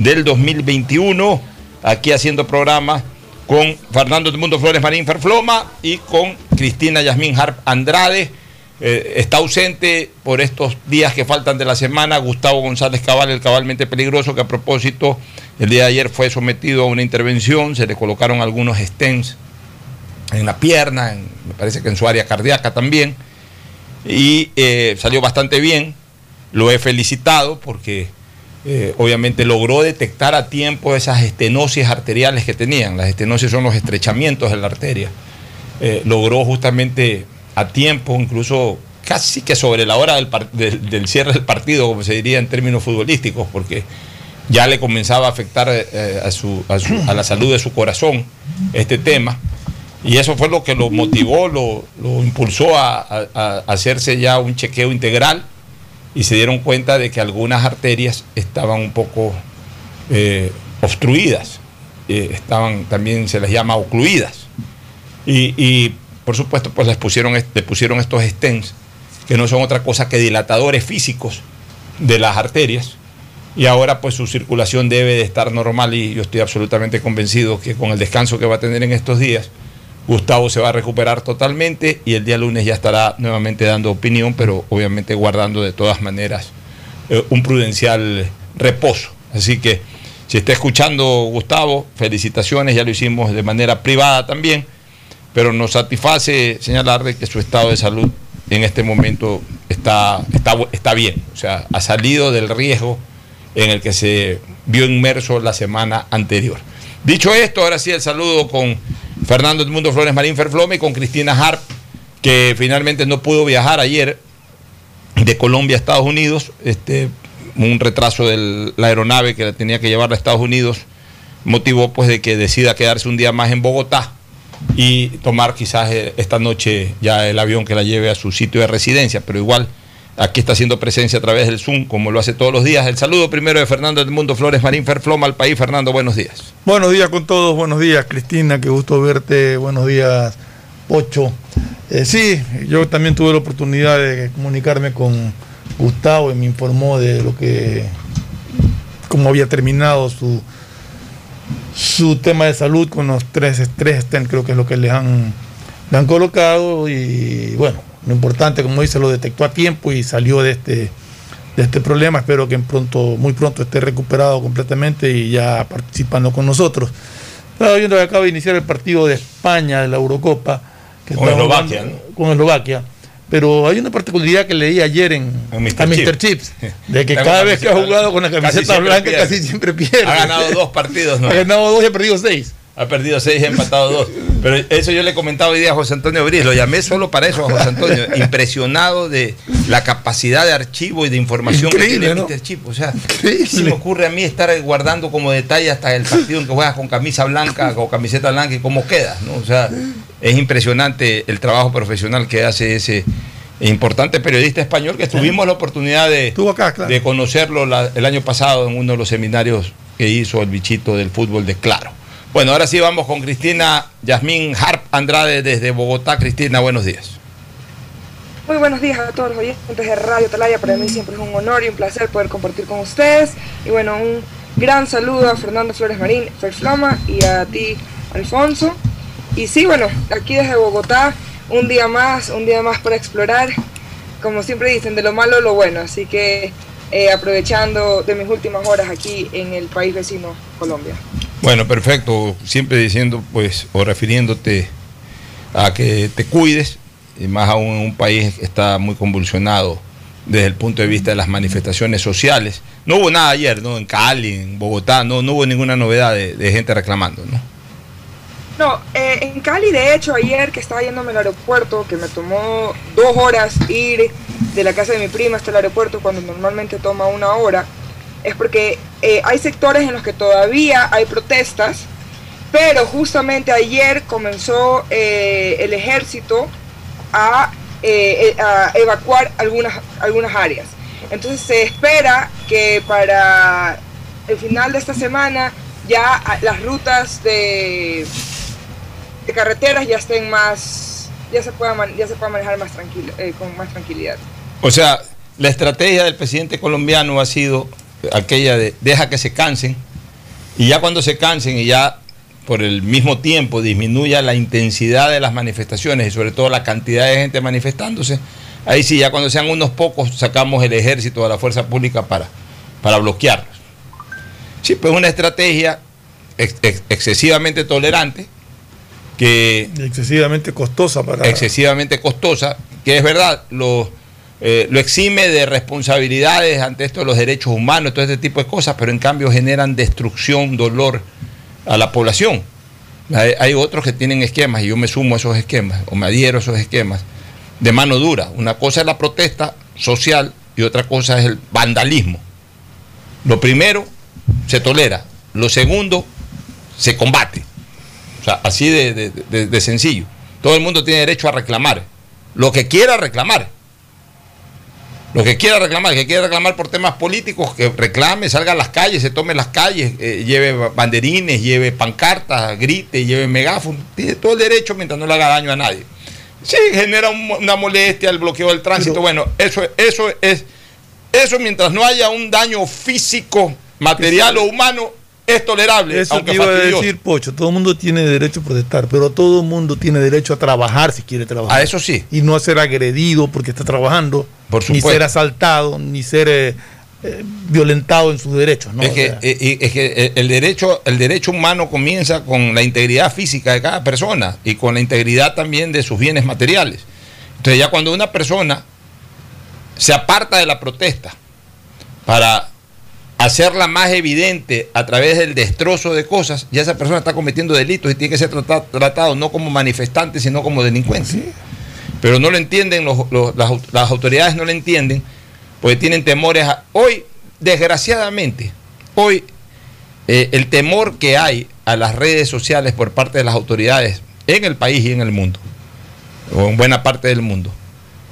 del 2021. Aquí haciendo programa con Fernando Mundo Flores Marín Ferfloma y con Cristina Yasmín Harp Andrade. Eh, está ausente por estos días que faltan de la semana Gustavo González Cabal, el cabalmente peligroso, que a propósito el día de ayer fue sometido a una intervención, se le colocaron algunos stents en la pierna, me parece que en su área cardíaca también, y eh, salió bastante bien. Lo he felicitado porque eh, obviamente logró detectar a tiempo esas estenosis arteriales que tenían. Las estenosis son los estrechamientos de la arteria. Eh, logró justamente a tiempo, incluso casi que sobre la hora del, del- del cierre del partido, como se diría en términos futbolísticos, porque ya le comenzaba a afectar eh, a, a su- a la salud de su corazón este tema. Y eso fue lo que lo motivó, lo, lo impulsó a- a hacerse ya un chequeo integral y se dieron cuenta de que algunas arterias estaban un poco eh, obstruidas, eh, estaban también se les llama ocluidas. Y, y, por supuesto, pues les pusieron, le pusieron estos stents, que no son otra cosa que dilatadores físicos de las arterias. Y ahora pues su circulación debe de estar normal y yo estoy absolutamente convencido que con el descanso que va a tener en estos días, Gustavo se va a recuperar totalmente y el día lunes ya estará nuevamente dando opinión, pero obviamente guardando de todas maneras eh, un prudencial reposo. Así que si está escuchando Gustavo, felicitaciones, ya lo hicimos de manera privada también, pero nos satisface señalar de que su estado de salud en este momento está, está, está bien, o sea, ha salido del riesgo en el que se vio inmerso la semana anterior. Dicho esto, ahora sí el saludo con Fernando Edmundo Flores Marín Ferflome con Cristina Harp, que finalmente no pudo viajar ayer de Colombia a Estados Unidos, este, un retraso de la aeronave que la tenía que llevar a Estados Unidos motivó pues de que decida quedarse un día más en Bogotá y tomar quizás eh, esta noche ya el avión que la lleve a su sitio de residencia, pero igual Aquí está haciendo presencia a través del Zoom, como lo hace todos los días. El saludo primero de Fernando del Mundo Flores Marín Ferfloma al país. Fernando, buenos días. Buenos días con todos, buenos días Cristina, qué gusto verte, buenos días Pocho. Eh, sí, yo también tuve la oportunidad de comunicarme con Gustavo y me informó de lo que, cómo había terminado su, su tema de salud con los tres, stents, creo que es lo que le han, le han colocado y bueno, lo importante, como dice, lo detectó a tiempo y salió de este, de este problema. Espero que en pronto, muy pronto esté recuperado completamente y ya participando con nosotros. Estaba viendo que acaba de iniciar el partido de España de la Eurocopa. Que Con Eslovaquia, jugando- Con Eslovaquia. Pero hay una particularidad que leí ayer en, Mr. a Mr. Chip. Chips, de que cada vez que ha jugado con la camiseta blanca pierde. casi siempre pierde. Ha ganado dos partidos, ¿no? Ha ganado dos y ha perdido seis. Ha perdido seis y ha empatado dos. Pero eso yo le comentaba hoy día a José Antonio Briz, lo llamé solo para eso a José Antonio, impresionado de la capacidad de archivo y de información Increíble, que tiene ¿no? Mr. Chip. O sea, Increíble. se me ocurre a mí estar guardando como detalle hasta el partido en que juegas con camisa blanca o camiseta blanca y cómo quedas, ¿no? O sea, es impresionante el trabajo profesional que hace ese importante periodista español que tuvimos la oportunidad de, Estuvo acá, claro. de conocerlo la- el año pasado en uno de los seminarios que hizo el bichito del fútbol de Claro. Bueno, ahora sí vamos con Cristina Yasmín Harp Andrade desde Bogotá. Cristina, buenos días. Muy buenos días a todos los oyentes de Radio Talaya. Para mí siempre es un honor y un placer poder compartir con ustedes. Y bueno, un gran saludo a Fernando Flores Marín, Ferflama, y a ti, Alfonso. Y sí, bueno, aquí desde Bogotá, un día más, un día más para explorar. Como siempre dicen, de lo malo lo bueno. Así que eh, aprovechando de mis últimas horas aquí en el país vecino, Colombia. Bueno, perfecto. Siempre diciendo, pues, o refiriéndote a que te cuides, y más aún en un país que está muy convulsionado desde el punto de vista de las manifestaciones sociales. No hubo nada ayer, ¿no? En Cali, en Bogotá, no, no hubo ninguna novedad de, gente reclamando, ¿no? No, eh, en Cali, de hecho, ayer que estaba yéndome al aeropuerto, que me tomó dos horas ir de la casa de mi prima hasta el aeropuerto, cuando normalmente toma una hora, es porque eh, hay sectores en los que todavía hay protestas, pero justamente ayer comenzó eh, el ejército a, eh, a evacuar algunas, algunas áreas. Entonces se espera que para el final de esta semana ya las rutas de, de carreteras ya estén más, ya se pueda, ya se pueda manejar más tranquilo, con más tranquilidad. O sea, la estrategia del presidente colombiano ha sido aquella de deja que se cansen y ya cuando se cansen y ya por el mismo tiempo disminuya la intensidad de las manifestaciones y sobre todo la cantidad de gente manifestándose, ahí sí, ya cuando sean unos pocos sacamos el ejército de la fuerza pública para, para bloquearlos. Sí, pues una estrategia ex- ex- excesivamente tolerante que Excesivamente costosa para. excesivamente costosa, que es verdad, lo, eh, lo exime de responsabilidades ante esto de los derechos humanos, todo este tipo de cosas, pero en cambio generan destrucción, dolor a la población. Hay, otros que tienen esquemas, y yo me sumo a esos esquemas, o me adhiero a esos esquemas, de mano dura. Una cosa es la protesta social y otra cosa es el vandalismo. Lo primero se tolera, lo segundo se combate. O sea, así de sencillo. Todo el mundo tiene derecho a reclamar. Lo que quiera reclamar. Lo que quiera reclamar, que quiera reclamar por temas políticos, que reclame, salga a las calles, se tome las calles, eh, lleve ba- banderines, lleve pancartas, grite, lleve megáfono. Tiene todo el derecho mientras no le haga daño a nadie. Sí, genera un una molestia el bloqueo del tránsito. Pero- bueno, eso, eso es. Eso mientras no haya un daño físico, material o humano, es tolerable. Eso que iba a decir, Pocho. Todo el mundo tiene derecho a protestar, pero todo el mundo tiene derecho a trabajar si quiere trabajar. A eso sí. Y no a ser agredido porque está trabajando, Por ni ser asaltado, ni ser eh, eh, violentado en sus derechos. ¿no? es, O que, sea, eh, es que el derecho, el derecho humano comienza con la integridad física de cada persona y con la integridad también de sus bienes materiales. Entonces ya cuando una persona se aparta de la protesta para hacerla más evidente a través del destrozo de cosas, ya esa persona está cometiendo delitos y tiene que ser trata- tratado no como manifestante, sino como delincuente. Pero no lo entienden, los- los- las, au- las autoridades no lo entienden, porque tienen temores. a- hoy, desgraciadamente, hoy eh, el temor que hay a las redes sociales por parte de las autoridades en el país y en el mundo, o en buena parte del mundo,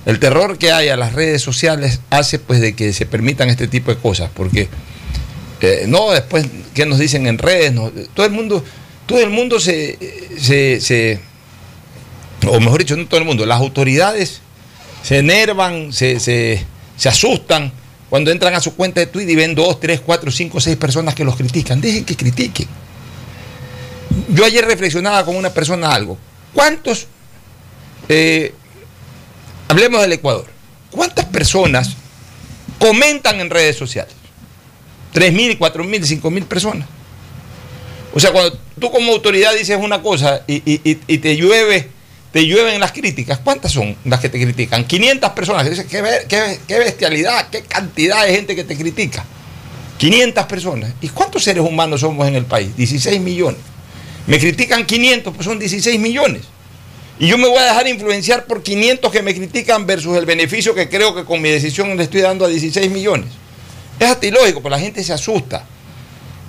El terror que hay a las redes sociales hace pues de que se permitan este tipo de cosas, porque eh, no después qué nos dicen en redes, todo el mundo, todo el mundo se, se, se- o mejor dicho, no todo el mundo, las autoridades se enervan, se, se, se asustan cuando entran a su cuenta de Twitter y ven dos, tres, cuatro, cinco, seis personas que los critican. Dejen que critiquen. Yo ayer reflexionaba con una persona algo. ¿Cuántos, eh, hablemos del Ecuador, cuántas personas comentan en redes sociales? ¿Tres mil, cuatro mil, cinco mil personas? O sea, cuando tú como autoridad dices una cosa y, te llueve, te llueven las críticas, ¿cuántas son las que te critican? 500 personas que qué- qué bestialidad, qué cantidad de gente que te critica. 500 personas. ¿Y cuántos seres humanos somos en el país? 16 millones. Me critican 500, pues son 16 millones. Y yo me voy a dejar influenciar por 500 que me critican versus el beneficio que creo que con mi decisión le estoy dando a 16 millones. Es hasta ilógico, pero la gente se asusta.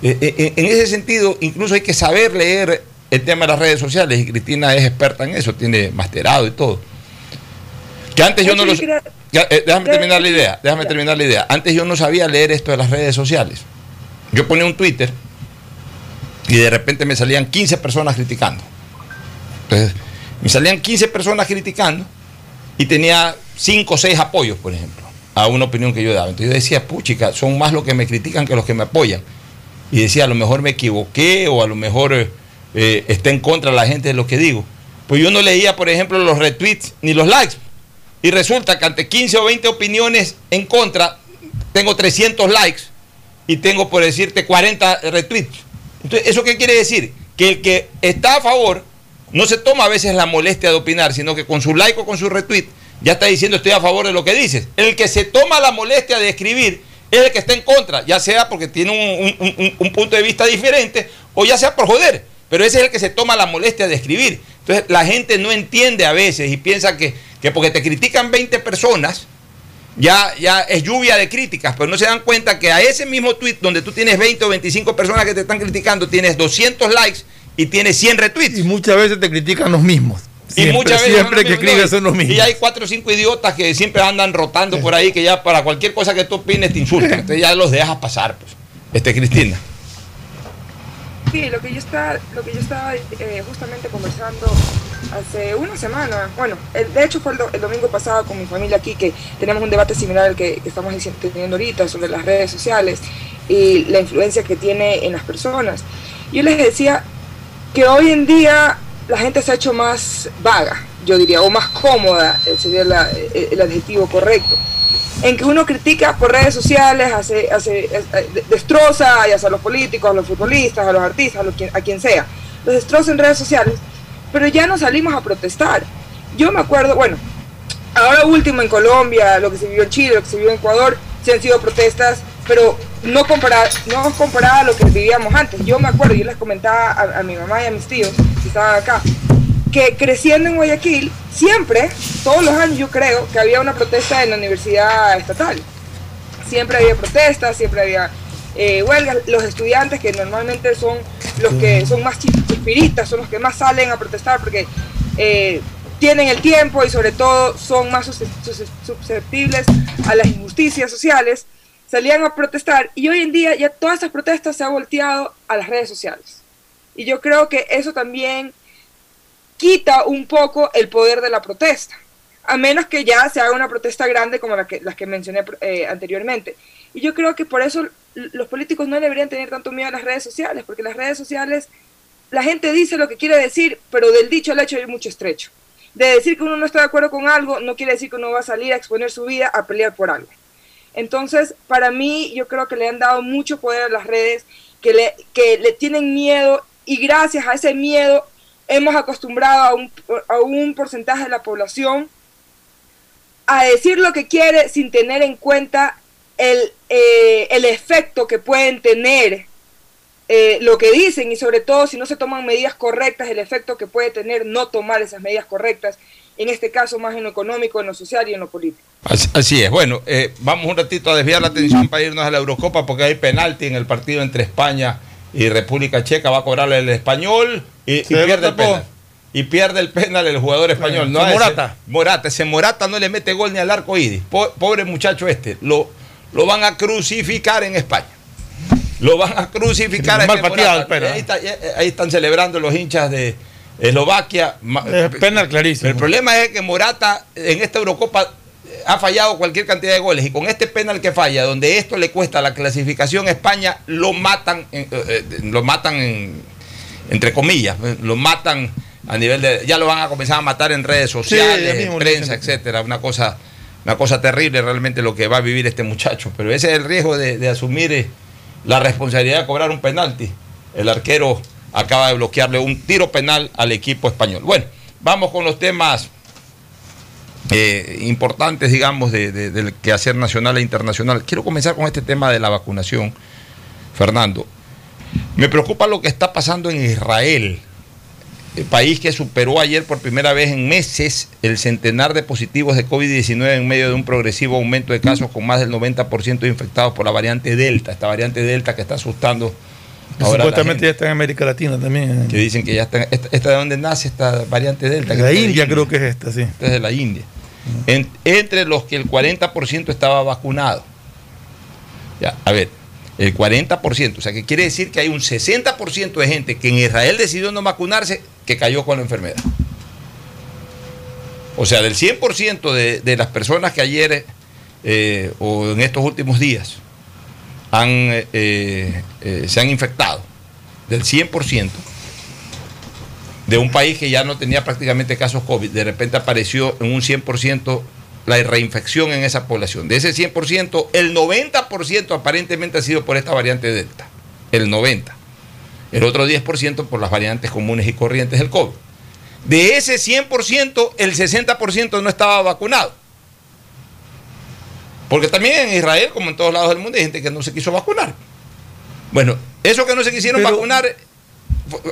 Eh, eh, en ese sentido, incluso hay que saber leer el tema de las redes sociales y Cristina es experta en eso, tiene masterado y todo. Que antes yo no lo... Eh, déjame terminar la idea, déjame terminar la idea. Antes yo no sabía leer esto de las redes sociales. Yo ponía un Twitter y de repente me salían 15 personas criticando. Entonces, me salían 15 personas criticando y tenía 5 o 6 apoyos, por ejemplo, a una opinión que yo daba. Entonces yo decía, puchica, son más los que me critican que los que me apoyan. Y decía, a lo mejor me equivoqué o a lo mejor eh, eh, está en contra la gente de lo que digo. Pues yo no leía, por ejemplo, los retweets ni los likes. Y resulta que ante 15 o 20 opiniones en contra, tengo 300 likes y tengo, por decirte, 40 retweets. Entonces, ¿eso qué quiere decir? Que el que está a favor no se toma a veces la molestia de opinar, sino que con su like o con su retweet ya está diciendo estoy a favor de lo que dices. El que se toma la molestia de escribir es el que está en contra, ya sea porque tiene un, un- un- un punto de vista diferente o ya sea por joder. Pero ese es el que se toma la molestia de escribir. Entonces la gente no entiende a veces y piensa que, que porque te critican 20 personas, ya, ya es lluvia de críticas, pero no se dan cuenta que a ese mismo tweet donde tú tienes 20 o 25 personas que te están criticando, tienes 200 likes y tienes 100 retweets. Y muchas veces te critican los mismos. Siempre, y muchas veces siempre son que los mismos, escribes ¿no? son los mismos. Y hay cuatro o cinco idiotas que siempre andan rotando por ahí, que ya para cualquier cosa que tú opines te insultan. Entonces ya los dejas pasar, pues. Este, Cristina. Sí, lo que yo estaba, lo que yo estaba eh, justamente conversando hace una semana, bueno, el- de hecho fue el, do- el domingo pasado con mi familia aquí que tenemos un debate similar al que, que estamos teniendo ahorita sobre las redes sociales y la influencia que tiene en las personas. Yo les decía que hoy en día la gente se ha hecho más vaga, yo diría, o más cómoda, eh, sería la- eh, el adjetivo correcto en que uno critica por redes sociales, hace, eh, de- destroza a los políticos, a los futbolistas, a los artistas, a, lo quien- a quien sea. Los destroza en redes sociales, pero ya no salimos a protestar. Yo me acuerdo, bueno, ahora último en Colombia, lo que se vivió en Chile, lo que se vivió en Ecuador, sí han sido protestas, pero no comparada, no comparada a lo que vivíamos antes. Yo me acuerdo, yo les comentaba a, a mi mamá y a mis tíos, que estaban acá, que creciendo en Guayaquil, siempre, todos los años yo creo, que había una protesta en la universidad estatal. Siempre había protestas, siempre había eh, huelgas. Los estudiantes, que normalmente son los que son más chis- chispiritas, son los que más salen a protestar porque eh, tienen el tiempo y sobre todo son más sus- sus- susceptibles a las injusticias sociales, salían a protestar y hoy en día ya todas estas protestas se han volteado a las redes sociales. Y yo creo que eso también quita un poco el poder de la protesta, a menos que ya se haga una protesta grande como la que, las que mencioné eh, anteriormente. Y yo creo que por eso los políticos no deberían tener tanto miedo a las redes sociales, porque las redes sociales, la gente dice lo que quiere decir, pero del dicho al hecho hay mucho estrecho. De decir que uno no está de acuerdo con algo, no quiere decir que uno va a salir a exponer su vida a pelear por algo. Entonces, para mí, yo creo que le han dado mucho poder a las redes, que le, que le tienen miedo y gracias a ese miedo hemos acostumbrado a un, a un porcentaje de la población a decir lo que quiere sin tener en cuenta el, eh, el efecto que pueden tener eh, lo que dicen y sobre todo si no se toman medidas correctas, el efecto que puede tener no tomar esas medidas correctas, en este caso más en lo económico, en lo social y en lo político. Así, así es. Bueno, eh, vamos un ratito a desviar la atención para irnos a la Eurocopa porque hay penalti en el partido entre España y República Checa. Va a cobrarle el español y, pierde el penal. y pierde el penal el jugador español. No ese- Morata. Morata. Ese Morata no le mete gol ni al arco iris. Po- pobre muchacho este. Lo, lo van a crucificar en España. Lo van a crucificar Mal Morata. penal. Ahí, está- eh, ahí están celebrando los hinchas de Eslovaquia. Es penal clarísimo. el problema es que Morata en esta Eurocopa ha fallado cualquier cantidad de goles y con este penal que falla, donde esto le cuesta la clasificación a España, lo matan, eh, eh, lo matan en- entre comillas, eh, lo matan a nivel de, ya lo van a comenzar a matar en redes sociales, en prensa, etcétera, una cosa, una cosa terrible realmente lo que va a vivir este muchacho, pero ese es el riesgo de, de asumir la responsabilidad de cobrar un penalti. El arquero acaba de bloquearle un tiro penal al equipo español. Bueno, vamos con los temas eh, importantes, digamos, de- de- del quehacer nacional e internacional. Quiero comenzar con este tema de la vacunación, Fernando. Me preocupa lo que está pasando en Israel, el país que superó ayer por primera vez en meses el centenar de positivos de COVID-19 en medio de un progresivo aumento de casos con más del 90% de infectados por la variante Delta, esta variante Delta que está asustando ahora Supuestamente ya está en América Latina también. que dicen que ya está, esta, esta de dónde nace esta variante Delta. De la es de India creo que es esta, sí. desde la India. En- entre los que el 40% estaba vacunado. Ya, a ver, el 40%, o sea que quiere decir que hay un 60% de gente que en Israel decidió no vacunarse que cayó con la enfermedad. O sea, del 100% de, de las personas que ayer eh, o en estos últimos días han, eh, eh, se han infectado, del 100%, de un país que ya no tenía prácticamente casos COVID, de repente apareció en un 100% la reinfección en esa población. De ese 100%, el 90% aparentemente ha sido por esta variante Delta. El 90%. El otro 10% por las variantes comunes y corrientes del COVID. De ese 100%, el 60% no estaba vacunado. Porque también en Israel, como en todos lados del mundo, hay gente que no se quiso vacunar. Bueno, esos que no se quisieron Pero- vacunar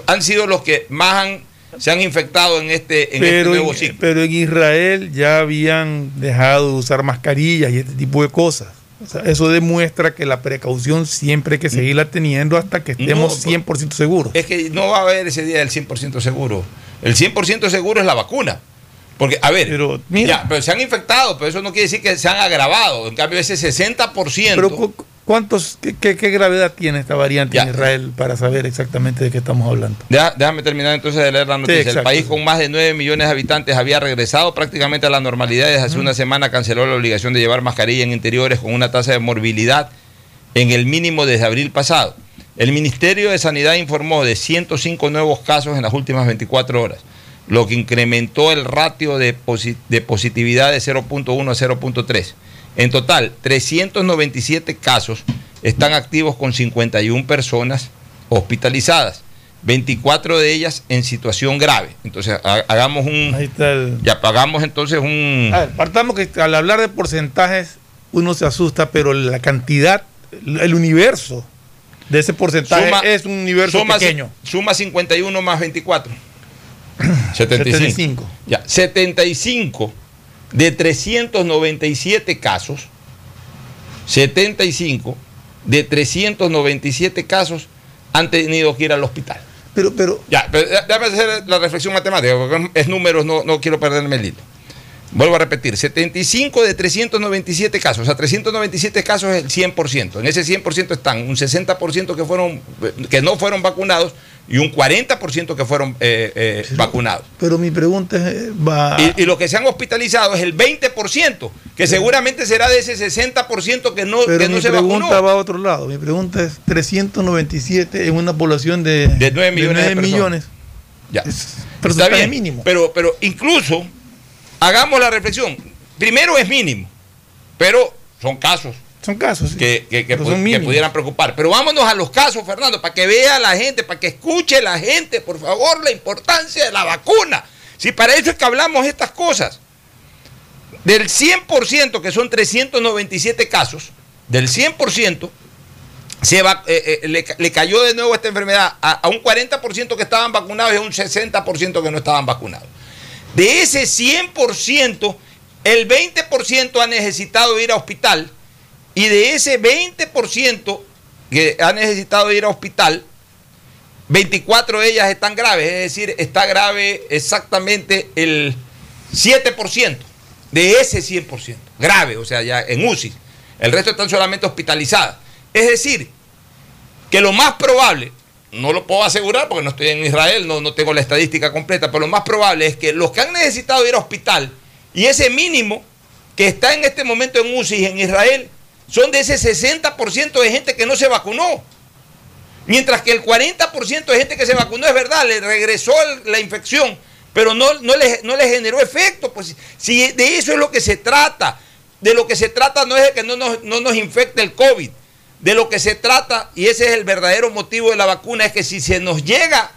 han sido los que más han- se han infectado en este, en este nuevo en, ciclo. pero en Israel ya habían dejado de usar mascarillas y este tipo de cosas. O sea, eso demuestra que la precaución siempre hay que seguirla teniendo hasta que estemos No, 100% seguros. Es que no va a haber ese día del 100% seguro. El 100% seguro es la vacuna. Porque, a ver, Pero, mira. ya, pero se han infectado, pero eso no quiere decir que se han agravado. En cambio, ese 60%. Pero cu- ¿cuántos, qué, qué- qué gravedad tiene esta variante Ya. en Israel para saber exactamente de qué estamos hablando? Déjame terminar entonces de leer la noticia. el país con más de 9 millones de habitantes había regresado prácticamente a la normalidad. Desde hace una semana canceló la obligación de llevar mascarilla en interiores con una tasa de morbilidad en el mínimo desde abril pasado. El Ministerio de Sanidad informó de 105 nuevos casos en las últimas 24 horas, lo que incrementó el ratio de, posi- de positividad de 0.1 a 0.3. En total, 397 casos están activos con 51 personas hospitalizadas, 24 de ellas en situación grave. Entonces, ha- hagamos un... Ahí está el... Ya pagamos entonces un... A ver, partamos que al hablar de porcentajes uno se asusta, pero la cantidad, el universo de ese porcentaje Suma- es un universo suma, pequeño. Suma 51 más 24. 75. 75. Ya, 75 de 397 casos. 75 de 397 casos han tenido que ir al hospital. Pero, pero, Ya, pero eh, déjame hacer la reflexión matemática, porque es números, no, no quiero perderme el hilo. Vuelvo a repetir, 75 de 397 casos, o sea, 397 casos es el 100%. En ese 100% están un 60% que, fueron, eh, que no fueron vacunados y un 40% que fueron eh, eh, vacunados. pero mi pregunta es, va... Y, y lo que se han hospitalizado es el 20%, que seguramente será de ese 60% que no, pero que no mi se pregunta vacunó. va a otro lado. Mi pregunta es 397 en una población de, De nueve millones de nueve personas. millones. Ya. Es Está porcentaje bien, mínimo. Pero, pero incluso, hagamos la reflexión. Primero es mínimo, pero son casos Son casos. sí. que, que- que Pero pu- son que mínimos. pudieran preocupar. Pero vámonos a los casos, Fernando, para que vea la gente, para que escuche la gente, por favor, la importancia de la vacuna. Si para eso es que hablamos estas cosas. Del 100%, que son 397 casos, del 100%, se va, eh, eh, le, le cayó de nuevo esta enfermedad a, a un 40% que estaban vacunados y a un 60% que no estaban vacunados. De ese 100%, el 20% ha necesitado ir a hospital y de ese 20% que ha necesitado ir a hospital, 24 de ellas están graves, es decir, está grave exactamente el 7% de ese 100%, grave, o sea, ya en UCI. El resto están solamente hospitalizadas. Es decir, que lo más probable, no lo puedo asegurar porque no estoy en Israel, no, no tengo la estadística completa, pero lo más probable es que los que han necesitado ir a hospital y ese mínimo que está en este momento en UCI en Israel son de ese 60% de gente que no se vacunó. Mientras que el 40% de gente que se vacunó es verdad, le regresó la infección, pero no, no, le, no le generó efecto. Pues si de eso es lo que se trata. De lo que se trata no es de que no nos, no nos infecte el COVID. De lo que se trata, y ese es el verdadero motivo de la vacuna, es que si se nos llega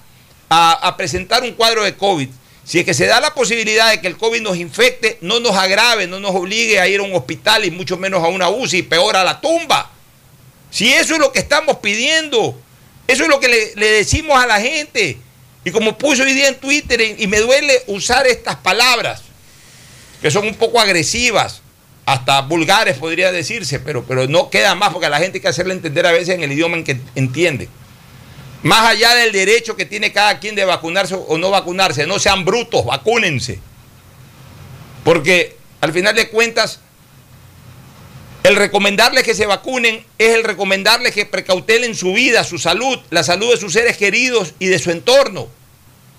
a, presentar un cuadro de COVID, si es que se da la posibilidad de que el COVID nos infecte, no nos agrave, no nos obligue a ir a un hospital y mucho menos a una UCI y peor a la tumba. Si eso es lo que estamos pidiendo, eso es lo que le, decimos a la gente. Y como puse hoy día en Twitter, y me duele usar estas palabras, que son un poco agresivas, hasta vulgares podría decirse, pero, pero no queda más porque a la gente hay que hacerle entender a veces en el idioma en que entiende. Más allá del derecho que tiene cada quien de vacunarse o no vacunarse, no sean brutos, vacúnense. Porque al final de cuentas, el recomendarles que se vacunen es el recomendarles que precautelen su vida, su salud, la salud de sus seres queridos y de su entorno.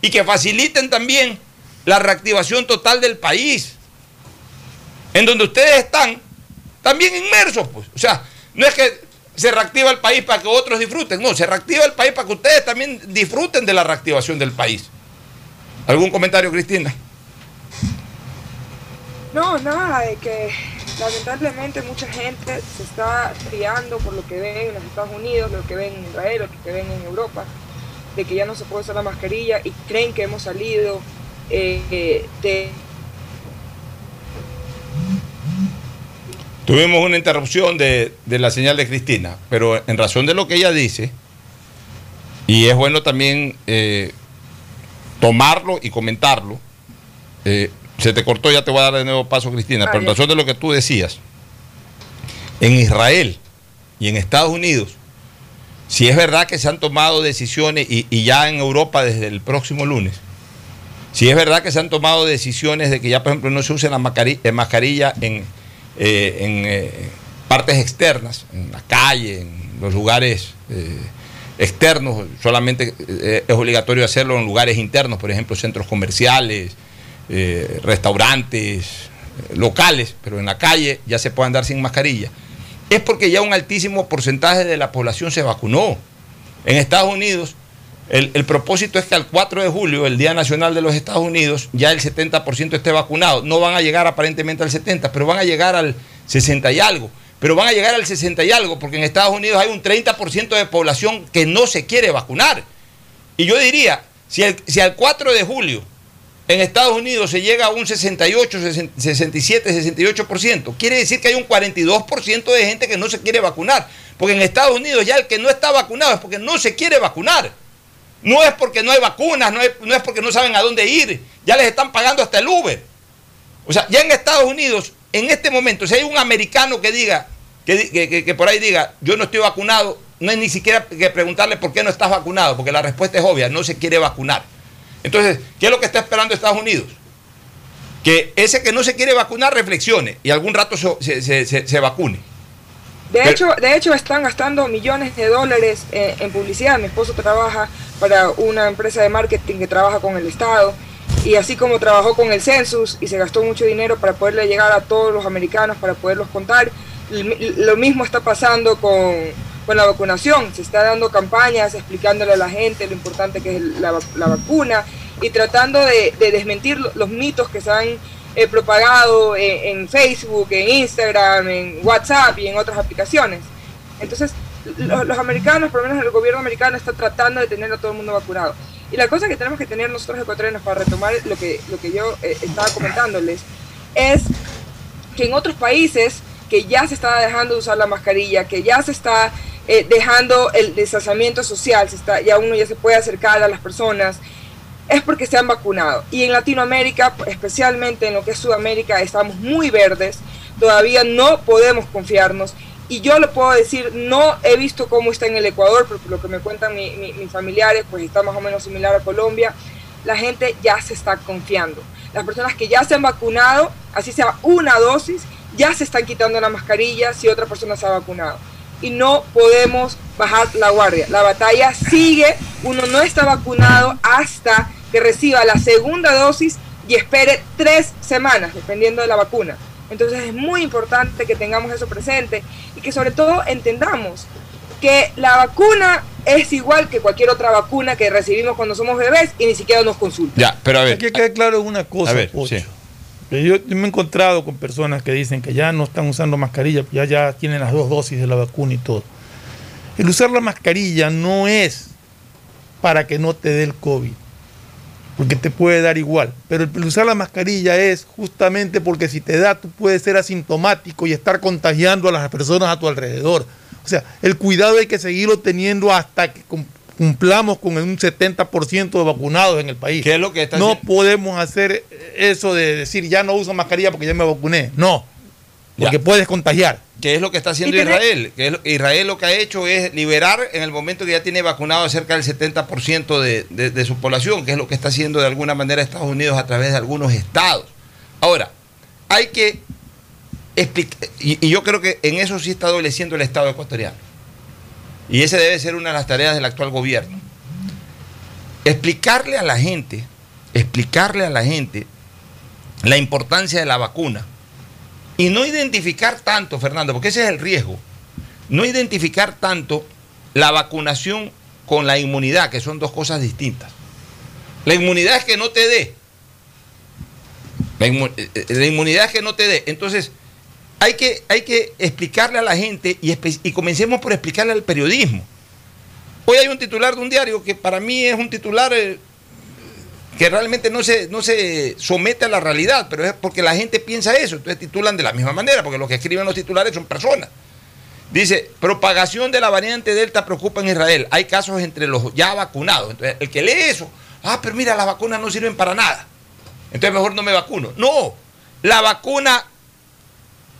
Y que faciliten también la reactivación total del país. En donde ustedes están también inmersos, pues. O sea, no es que se reactiva el país para que otros disfruten, no, se reactiva el país para que ustedes también disfruten de la reactivación del país. ¿Algún comentario, Cristina? No, nada, de que lamentablemente mucha gente se está criando por lo que ven en los Estados Unidos, lo que ven en Israel, lo que ven en Europa, de que ya no se puede usar la mascarilla y creen que hemos salido eh, de... Tuvimos una interrupción de, de, la señal de Cristina, pero en razón de lo que ella dice, y es bueno también eh, tomarlo y comentarlo, eh, se te cortó, ya te voy a dar de nuevo paso, Cristina, pero en razón de lo que tú decías, en Israel y en Estados Unidos, si es verdad que se han tomado decisiones, y, y, ya en Europa desde el próximo lunes, si es verdad que se han tomado decisiones de que ya, por ejemplo, no se use la mascarilla, mascarilla en, eh, en eh, partes externas, en la calle, en los lugares eh, externos, solamente es obligatorio hacerlo en lugares internos, por ejemplo, centros comerciales, eh, restaurantes eh, locales, pero en la calle ya se puede andar sin mascarilla, es porque ya un altísimo porcentaje de la población se vacunó. En Estados Unidos, el, propósito es que al 4 de julio, el Día Nacional de los Estados Unidos, ya el 70% esté vacunado. No van a llegar aparentemente al 70, pero van a llegar al 60 y algo. Pero van a llegar al 60 y algo, porque en Estados Unidos hay un 30% de población que no se quiere vacunar. Y yo diría, si, el, si al 4 de julio en Estados Unidos se llega a un 68, 67, 68%. Quiere decir que hay un 42% de gente que no se quiere vacunar. Porque en Estados Unidos ya el que no está vacunado es porque no se quiere vacunar. No es porque no hay vacunas, no es, no es porque no saben a dónde ir. Ya les están pagando hasta el Uber. O sea, ya en Estados Unidos, en este momento, si hay un americano que diga, que, que, que por ahí diga, yo no estoy vacunado, no hay ni siquiera que preguntarle por qué no estás vacunado, porque la respuesta es obvia, no se quiere vacunar. Entonces, ¿qué es lo que está esperando Estados Unidos? Que ese que no se quiere vacunar reflexione y algún rato se, se, se, se vacune. De Pero, hecho, de hecho, están gastando millones de dólares en, en, publicidad. Mi esposo trabaja para una empresa de marketing que trabaja con el Estado. Y así como trabajó con el census y se gastó mucho dinero para poderle llegar a todos los americanos, para poderlos contar, lo mismo está pasando con, con la vacunación. Se está dando campañas explicándole a la gente lo importante que es la, la vacuna y tratando de, de, desmentir los mitos que se han eh, propagado en, en, Facebook, en Instagram, en WhatsApp y en otras aplicaciones. Entonces, los, los, americanos, por lo menos el gobierno americano, está tratando de tener a todo el mundo vacunado. Y la cosa que tenemos que tener nosotros ecuatorianos para retomar lo que, lo que yo eh, estaba comentándoles es que en otros países que ya se está dejando de usar la mascarilla, que ya se está eh, dejando el distanciamiento social, se está, ya uno ya se puede acercar a las personas, es porque se han vacunado. Y en Latinoamérica, especialmente en lo que es Sudamérica, estamos muy verdes, todavía no podemos confiarnos y yo le puedo decir, no he visto cómo está en el Ecuador, pero por lo que me cuentan mi- mi- mis familiares, pues está más o menos similar a Colombia, la gente ya se está confiando. Las personas que ya se han vacunado, así sea una dosis, ya se están quitando la mascarilla si otra persona se ha vacunado. Y no podemos bajar la guardia. La batalla sigue, uno no está vacunado hasta que reciba la segunda dosis y espere tres semanas, dependiendo de la vacuna. Entonces es muy importante que tengamos eso presente y que sobre todo entendamos que la vacuna es igual que cualquier otra vacuna que recibimos cuando somos bebés y ni siquiera nos consultan. Ya, pero a ver. Hay que quedar claro una cosa, A ver, sí. Yo, yo me he encontrado con personas que dicen que ya no están usando mascarilla, ya, ya tienen las dos dosis de la vacuna y todo. El usar la mascarilla no es para que no te dé el COVID, porque te puede dar igual. Pero el usar la mascarilla es justamente porque si te da, tú puedes ser asintomático y estar contagiando a las personas a tu alrededor. O sea, el cuidado hay que seguirlo teniendo hasta que cum- cumplamos con un 70% de vacunados en el país. ¿Qué es lo que está No haciendo? podemos hacer eso de decir ya no uso mascarilla porque ya me vacuné. No, porque Ya. puedes contagiar. ¿Qué es lo que está haciendo Israel? Que es lo- Israel lo que ha hecho es liberar en el momento que ya tiene vacunado cerca del 70% de, de- de su población, que es lo que está haciendo de alguna manera Estados Unidos a través de algunos estados. Ahora, hay que explicar, y, y yo creo que en eso sí está adoleciendo el Estado ecuatoriano. Y esa debe ser una de las tareas del actual gobierno. Explicarle a la gente, explicarle a la gente la importancia de la vacuna y no identificar tanto, Fernando, porque ese es el riesgo, no identificar tanto la vacunación con la inmunidad, que son dos cosas distintas. La inmunidad es que no te dé. La, eh, eh, inmunidad es que no te dé. Entonces, hay que, hay que explicarle a la gente y comencemos por explicarle al periodismo. Hoy hay un titular de un diario que para mí es un titular eh, que realmente no se, no se somete a la realidad, pero es porque la gente piensa eso, entonces titulan de la misma manera, porque los que escriben los titulares son personas. Dice, propagación de la variante Delta preocupa en Israel. Hay casos entre los ya vacunados. Entonces, el que lee eso, ah, pero mira, las vacunas no sirven para nada. Entonces mejor no me vacuno. No, la vacuna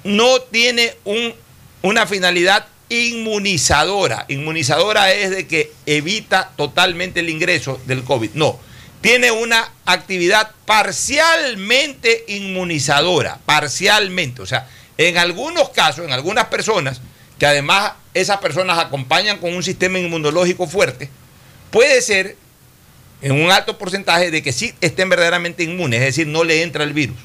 no tiene un- una finalidad inmunizadora. Inmunizadora es de que evita totalmente el ingreso del COVID. No, tiene una actividad parcialmente inmunizadora, parcialmente. O sea, en algunos casos, en algunas personas, que además esas personas acompañan con un sistema inmunológico fuerte, puede ser en un alto porcentaje de que sí estén verdaderamente inmunes, es decir, no le entra el virus.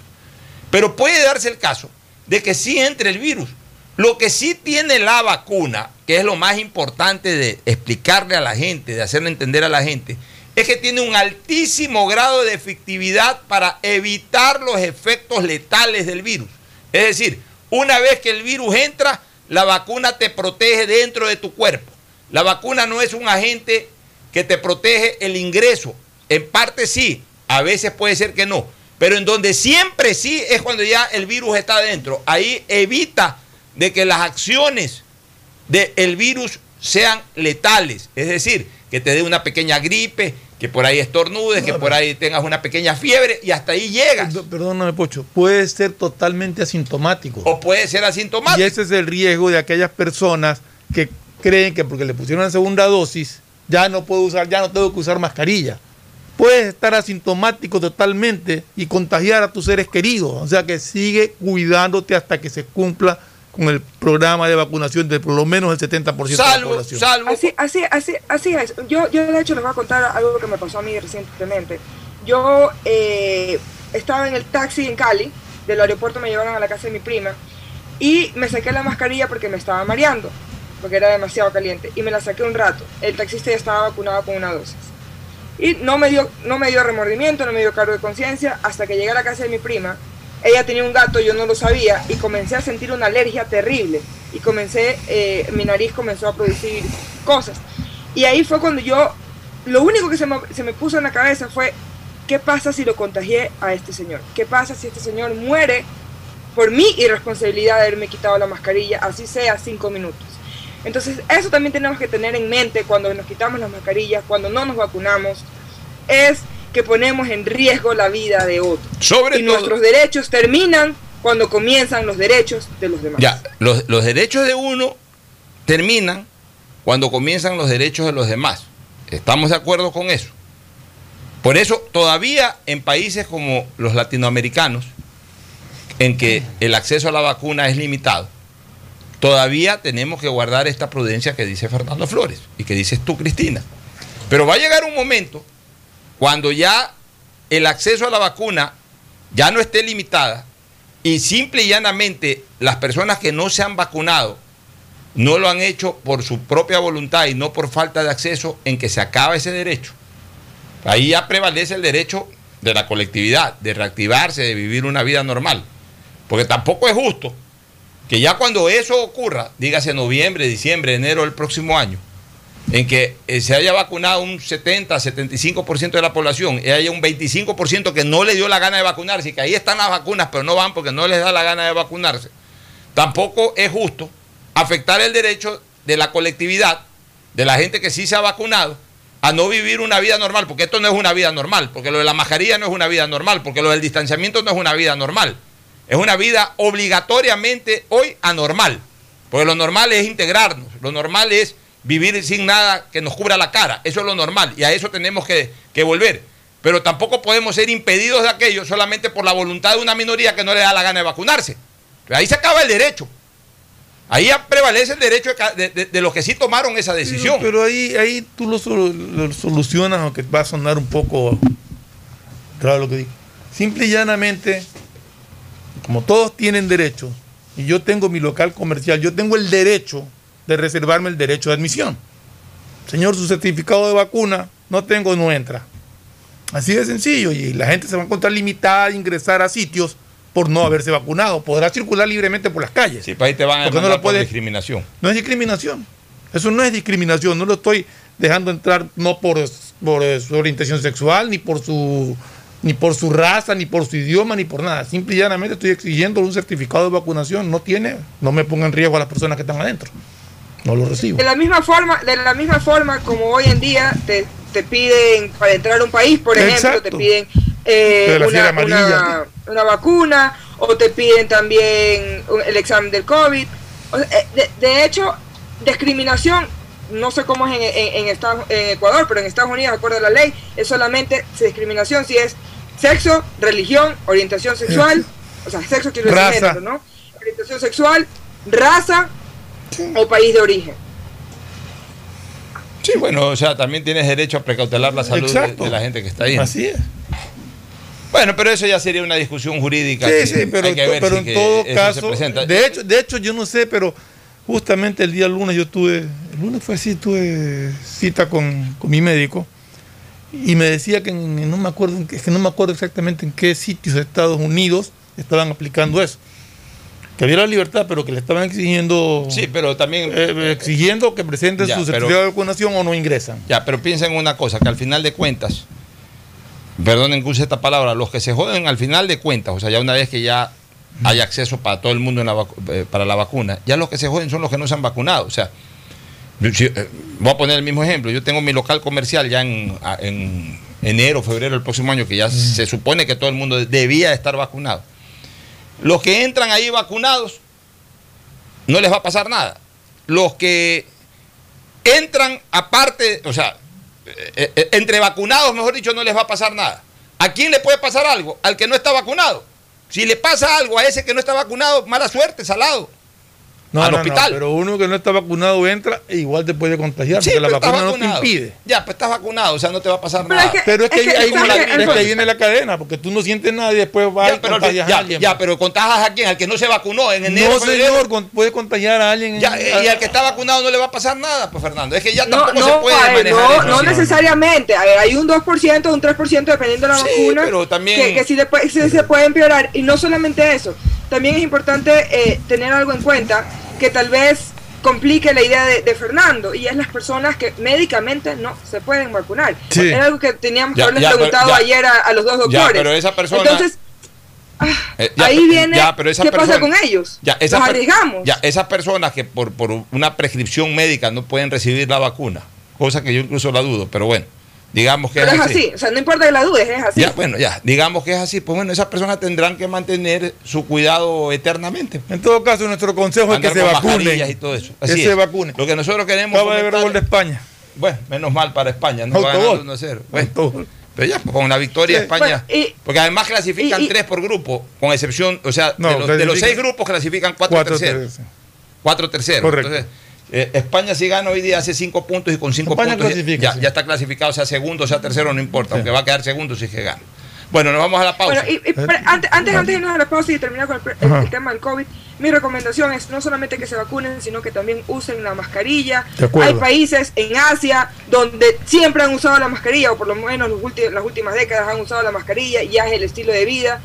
Pero puede darse el caso de que sí entre el virus. Lo que sí tiene la vacuna, que es lo más importante de explicarle a la gente, de hacerle entender a la gente, es que tiene un altísimo grado de efectividad para evitar los efectos letales del virus. Es decir, una vez que el virus entra, la vacuna te protege dentro de tu cuerpo. La vacuna no es un agente que te protege el ingreso. En parte sí, a veces puede ser que no. Pero en donde siempre sí es cuando ya el virus está dentro. Ahí evita de que las acciones del virus sean letales. Es decir, que te dé una pequeña gripe, que por ahí estornudes, que por ahí tengas una pequeña fiebre y hasta ahí llegas. Perdóname, Pocho. Puede ser totalmente asintomático. O puede ser asintomático. Y ese es el riesgo de aquellas personas que creen que porque le pusieron la segunda dosis, ya no puedo usar, ya no tengo que usar mascarilla. Puedes estar asintomático totalmente y contagiar a tus seres queridos. O sea que sigue cuidándote hasta que se cumpla con el programa de vacunación de por lo menos el 70% de la Salvo, población. salvo. Así, así, así, así es. Yo, yo de hecho les voy a contar algo que me pasó a mí recientemente. Yo eh, estaba en el taxi en Cali, del aeropuerto me llevaron a la casa de mi prima y me saqué la mascarilla porque me estaba mareando, porque era demasiado caliente y me la saqué un rato. El taxista ya estaba vacunado con una dosis. Y no me dio, no me dio remordimiento, no me dio cargo de conciencia hasta que llegué a la casa de mi prima. Ella tenía un gato, yo no lo sabía, y comencé a sentir una alergia terrible. Y comencé, eh, mi nariz comenzó a producir cosas. Y ahí fue cuando yo, lo único que se me, se me puso en la cabeza fue, ¿qué pasa si lo contagié a este señor? ¿Qué pasa si este señor muere por mi irresponsabilidad de haberme quitado la mascarilla, así sea cinco minutos? Entonces, eso también tenemos que tener en mente cuando nos quitamos las mascarillas, cuando no nos vacunamos, es que ponemos en riesgo la vida de otros. Sobre y todo. nuestros derechos terminan cuando comienzan los derechos de los demás. Ya, los, los derechos de uno terminan cuando comienzan los derechos de los demás. ¿Estamos de acuerdo con eso? Por eso, todavía en países como los latinoamericanos, en que el acceso a la vacuna es limitado, todavía tenemos que guardar esta prudencia que dice Fernando Flores y que dices tú, Cristina. Pero va a llegar un momento cuando ya el acceso a la vacuna ya no esté limitada y simple y llanamente las personas que no se han vacunado no lo han hecho por su propia voluntad y no por falta de acceso en que se acaba ese derecho. Ahí ya prevalece el derecho de la colectividad, de reactivarse, de vivir una vida normal. Porque tampoco es justo que ya cuando eso ocurra, dígase noviembre, diciembre, enero del próximo año, en que eh, se haya vacunado un 70, 75% de la población y haya un 25% que no le dio la gana de vacunarse que ahí están las vacunas pero no van porque no les da la gana de vacunarse, tampoco es justo afectar el derecho de la colectividad, de la gente que sí se ha vacunado, a no vivir una vida normal, porque esto no es una vida normal, porque lo de la mascarilla no es una vida normal, porque lo del distanciamiento no es una vida normal. Es una vida obligatoriamente hoy anormal, porque lo normal es integrarnos, lo normal es vivir sin nada que nos cubra la cara, eso es lo normal y a eso tenemos que, que volver. Pero tampoco podemos ser impedidos de aquello solamente por la voluntad de una minoría que no le da la gana de vacunarse. Ahí se acaba el derecho. Ahí prevalece el derecho de, de- los que sí tomaron esa decisión. Pero ahí, ahí tú lo solucionas, aunque va a sonar un poco raro lo que digo. Simple y llanamente, como todos tienen derecho, y yo tengo mi local comercial, yo tengo el derecho de reservarme el derecho de admisión. Señor, su certificado de vacuna, no tengo, no entra. Así de sencillo, y la gente se va a encontrar limitada a ingresar a sitios por no haberse vacunado. Podrá circular libremente por las calles. Sí, pues ahí te van a Porque no lo por puede- discriminación. No es discriminación. Eso no es discriminación. No lo estoy dejando entrar no por, por eh, su orientación sexual, ni por su ni por su raza, ni por su idioma, ni por nada. Simple y llanamente estoy exigiendo un certificado de vacunación. No tiene, no me ponga en riesgo a las personas que están adentro. No lo recibo. De la misma forma, de la misma forma como hoy en día te, te piden para entrar a un país, por ejemplo, te piden eh, una, una- una vacuna o te piden también un- el examen del COVID. O sea, eh, de, de hecho, discriminación, no sé cómo es en, en- en Estados- en Ecuador, pero en Estados Unidos, de acuerdo a la ley, es solamente discriminación si es sexo, religión, orientación sexual, o sea, sexo quiero decir Raza. género, ¿no? Orientación sexual, raza o país de origen. Sí, bueno, o sea, también tienes derecho a precautelar la salud de, la gente que está ahí. Así es. Bueno, pero eso ya sería una discusión jurídica. Sí, que sí, pero, hay que ver pero si en que todo caso, de hecho, de hecho yo no sé, pero justamente el día lunes yo tuve, el lunes fue así, tuve cita con, con mi médico y me decía que en- no me acuerdo, es que no me acuerdo exactamente en qué sitios de Estados Unidos estaban aplicando eso. Que había la libertad, pero que le estaban exigiendo, Sí, pero también. eh, exigiendo que presenten Ya, su pero- certificado de vacunación o no ingresan. Ya, pero piensen una cosa, que al final de cuentas, perdonen que use esta palabra, los que se joden al final de cuentas, o sea, ya una vez que ya hay acceso para todo el mundo en la eh, para la vacuna, ya los que se joden son los que no se han vacunado. O sea, yo- eh, voy a poner el mismo ejemplo, yo tengo mi local comercial ya en, en enero, febrero del próximo año, que ya se supone que todo el mundo debía estar vacunado. Los que entran ahí vacunados, no les va a pasar nada. Los que entran aparte, o sea, eh, eh, entre vacunados, mejor dicho, no les va a pasar nada. ¿A quién le puede pasar algo? Al que no está vacunado. Si le pasa algo a ese que no está vacunado, mala suerte, salado. No, Al no, no, hospital. pero uno que no está vacunado entra e igual te puede contagiar, Sí, porque la vacuna no te impide. Ya, pues estás vacunado, o sea, no te va a pasar Pero nada. es que- Pero es que, Es que ahí, ahí ¿sabes viene, es que ahí viene la cadena, porque tú no sientes nada y después vas Ya, y pero, contagias ya, a alguien. ya, pero contagias a quién, al que no se vacunó en enero. no, señor, con- puede contagiar a alguien. Ya, y al que está vacunado no le va a pasar nada, pues Fernando. Es que ya No, tampoco se puede ver, manejar no, eso no así. necesariamente. A ver, hay un 2%, un 3% dependiendo de la Sí, vacuna. pero también- Que, que sí, puede- sí se puede empeorar. Y no solamente eso. También es importante eh, tener algo en cuenta que tal vez complique la idea de, de Fernando. Y es las personas que médicamente no se pueden vacunar. Sí. Era algo que teníamos que Ya, haberles ya, pero- preguntado ya. ayer a, a los dos doctores. pero esa persona- Entonces, Eh, ya, ahí viene ya, pero esa qué pasa con ellos. Ya, esas Nos arriesgamos. Ya, esas personas que por, por una prescripción médica no pueden recibir la vacuna, cosa que yo incluso la dudo, pero bueno, digamos que Pero es es así. así, o sea, no importa que la dudes, es así. Ya, bueno, ya, digamos que es así, pues bueno, esas personas tendrán que mantener su cuidado eternamente. En todo caso, nuestro consejo es que se vacunen. y todo eso. Que Así se es. vacunen. Lo que nosotros queremos Acaba de ver el gol de España. Bueno, menos mal para España, no va ganando 1-0. Bueno, Autogol. pero ya, pues, con la victoria Sí. España. Bueno, y- porque además clasifican y- y- tres por grupo, con excepción, o sea, No, de, los, de los clasifican- seis grupos clasifican cuatro, Cuatro terceros. Cuatro terceros. Correcto. Entonces, eh, España si gana hoy día hace cinco puntos y con cinco España puntos ya- clasifica, ya, sí. ya está clasificado, sea segundo, sea tercero, no importa, aunque va a quedar segundo si es que gana. Bueno, nos vamos a la pausa. Bueno, y, y pero antes, antes, antes de irnos a la pausa y terminar con el, el- el tema del COVID, mi recomendación es no solamente que se vacunen, sino que también usen la mascarilla. Hay países en Asia donde siempre han usado la mascarilla, o por lo menos los las últimas décadas han usado la mascarilla, y ya es el estilo de vida.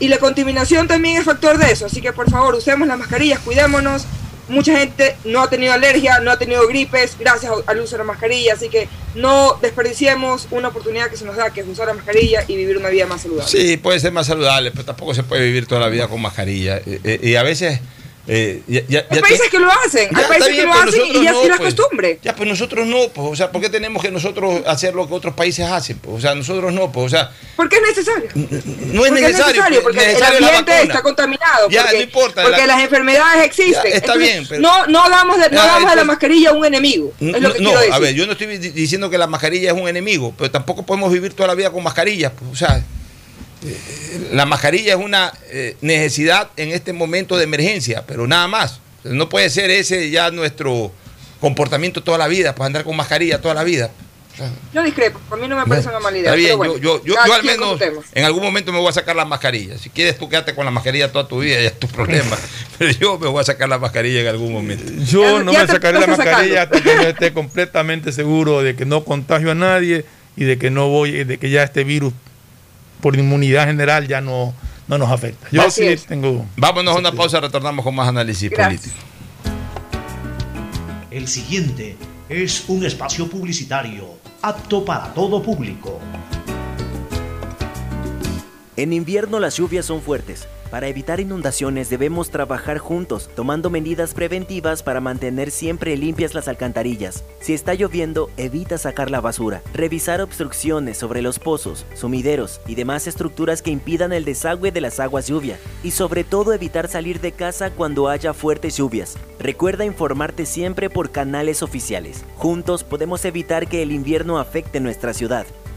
Y la contaminación también es factor de eso, así que por favor usemos las mascarillas, cuidémonos. Mucha gente no ha tenido alergia, no ha tenido gripes gracias al uso de la mascarilla, así que no desperdiciemos una oportunidad que se nos da, que es usar la mascarilla y vivir una vida más saludable. Sí, puede ser más saludable, pero tampoco se puede vivir toda la vida con mascarilla. Eh, eh, y a veces... eh, ya- ya- Hay ya países te- que lo hacen, hay países bien, que lo hacen y ya no, es la pues. costumbre. Ya, pues nosotros no, pues, o sea, ¿por qué tenemos que nosotros hacer lo que otros países hacen? Pues, o sea, nosotros no, pues, o sea, ¿Por qué es necesario? no es Porque necesario. pues, porque necesario el ambiente está contaminado. Ya, porque, no importa, Porque la- las enfermedades existen. Ya, está Entonces, bien, pero- no, no hagamos de, no hagamos de la mascarilla un enemigo. Es lo No, que no, quiero decir. a ver, yo no estoy di- diciendo que la mascarilla es un enemigo, pero tampoco podemos vivir toda la vida con mascarillas. pues, o sea, la mascarilla es una eh, necesidad en este momento de emergencia, pero nada más. No puede ser ese ya nuestro comportamiento toda la vida, pues andar con mascarilla toda la vida. Yo discrepo, a mí no me parece una mala idea. Está bien, pero bueno, yo, yo, yo, yo al menos en algún momento me voy a sacar la mascarilla. Si quieres tú quédate con la mascarilla toda tu vida, ya es tu problema. Pero yo me voy a sacar la mascarilla en algún momento. Yo Ya- no ya me sacaré la mascarilla sacando. hasta que no esté completamente seguro de que no contagio a nadie y de que no voy, de que ya este virus por inmunidad general ya no, no nos afecta. Yo Así sí es. tengo. Vámonos a una pausa, retornamos con más análisis Gracias. político. El siguiente es un espacio publicitario apto para todo público. En invierno las lluvias son fuertes. Para evitar inundaciones debemos trabajar juntos, tomando medidas preventivas para mantener siempre limpias las alcantarillas. Si está lloviendo, evita sacar la basura. Revisar obstrucciones sobre los pozos, sumideros y demás estructuras que impidan el desagüe de las aguas lluvia. Y sobre todo evitar salir de casa cuando haya fuertes lluvias. Recuerda informarte siempre por canales oficiales. Juntos podemos evitar que el invierno afecte nuestra ciudad.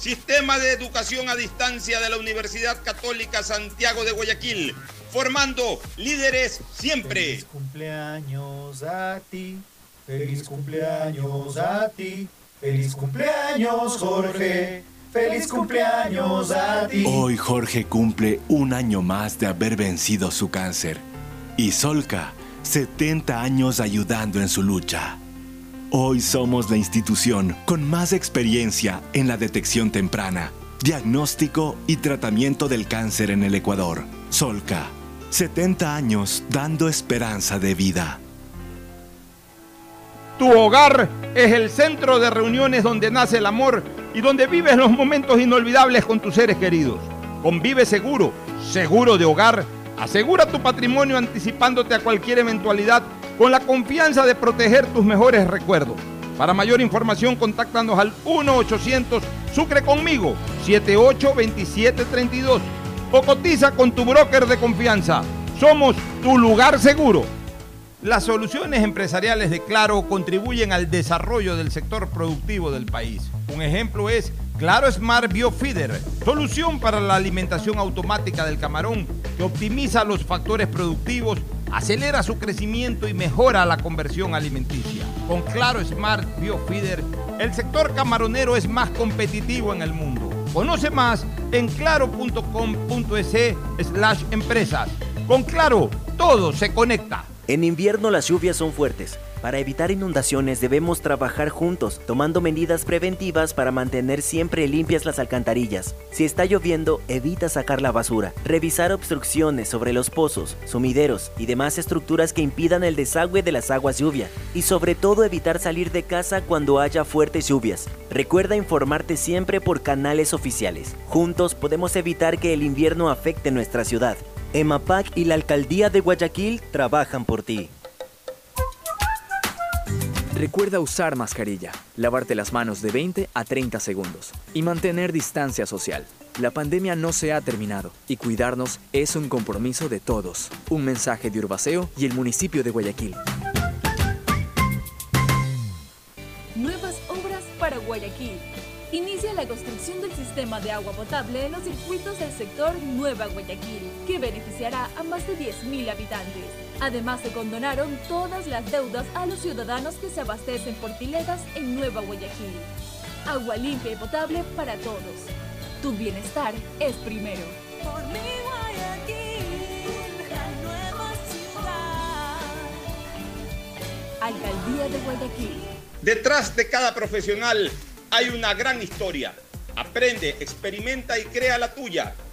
Sistema de Educación a Distancia de la Universidad Católica Santiago de Guayaquil, formando líderes siempre. cumpleaños a ti, feliz cumpleaños a ti, feliz cumpleaños Jorge, feliz cumpleaños a ti. Hoy Jorge cumple un año más de haber vencido su cáncer. Y Solca, 70 años ayudando en su lucha. Hoy somos la institución con más experiencia en la detección temprana, diagnóstico y tratamiento del cáncer en el Ecuador. Solca, 70 años dando esperanza de vida. Tu hogar es el centro de reuniones donde nace el amor y donde vives los momentos inolvidables con tus seres queridos. Convive seguro, seguro de hogar. Asegura tu patrimonio anticipándote a cualquier eventualidad con la confianza de proteger tus mejores recuerdos. Para mayor información, contáctanos al 1-800 Sucre conmigo 782732 o cotiza con tu broker de confianza. Somos tu lugar seguro. Las soluciones empresariales de Claro contribuyen al desarrollo del sector productivo del país. Un ejemplo es Claro Smart Biofeeder, solución para la alimentación automática del camarón que optimiza los factores productivos, acelera su crecimiento y mejora la conversión alimenticia. Con Claro Smart Biofeeder, el sector camaronero es más competitivo en el mundo. Conoce más en claro.com.es slash empresas. Con Claro, todo se conecta. En invierno las lluvias son fuertes. Para evitar inundaciones debemos trabajar juntos, tomando medidas preventivas para mantener siempre limpias las alcantarillas. Si está lloviendo, evita sacar la basura. Revisar obstrucciones sobre los pozos, sumideros y demás estructuras que impidan el desagüe de las aguas lluvia. Y sobre todo evitar salir de casa cuando haya fuertes lluvias. Recuerda informarte siempre por canales oficiales. Juntos podemos evitar que el invierno afecte nuestra ciudad. EMAPAC y la Alcaldía de Guayaquil trabajan por ti. Recuerda usar mascarilla, lavarte las manos de 20 a 30 segundos y mantener distancia social. La pandemia no se ha terminado y cuidarnos es un compromiso de todos. Un mensaje de Urbaceo y el municipio de Guayaquil. Nuevas obras para Guayaquil. Inicia la construcción del sistema de agua potable en los circuitos del sector Nueva Guayaquil, que beneficiará a más de 10.000 habitantes. Además, se condonaron todas las deudas a los ciudadanos que se abastecen por piletas en Nueva Guayaquil. Agua limpia y potable para todos. Tu bienestar es primero. Por mi Guayaquil, la nueva ciudad. Alcaldía de Guayaquil. Detrás de cada profesional hay una gran historia. Aprende, experimenta y crea la tuya.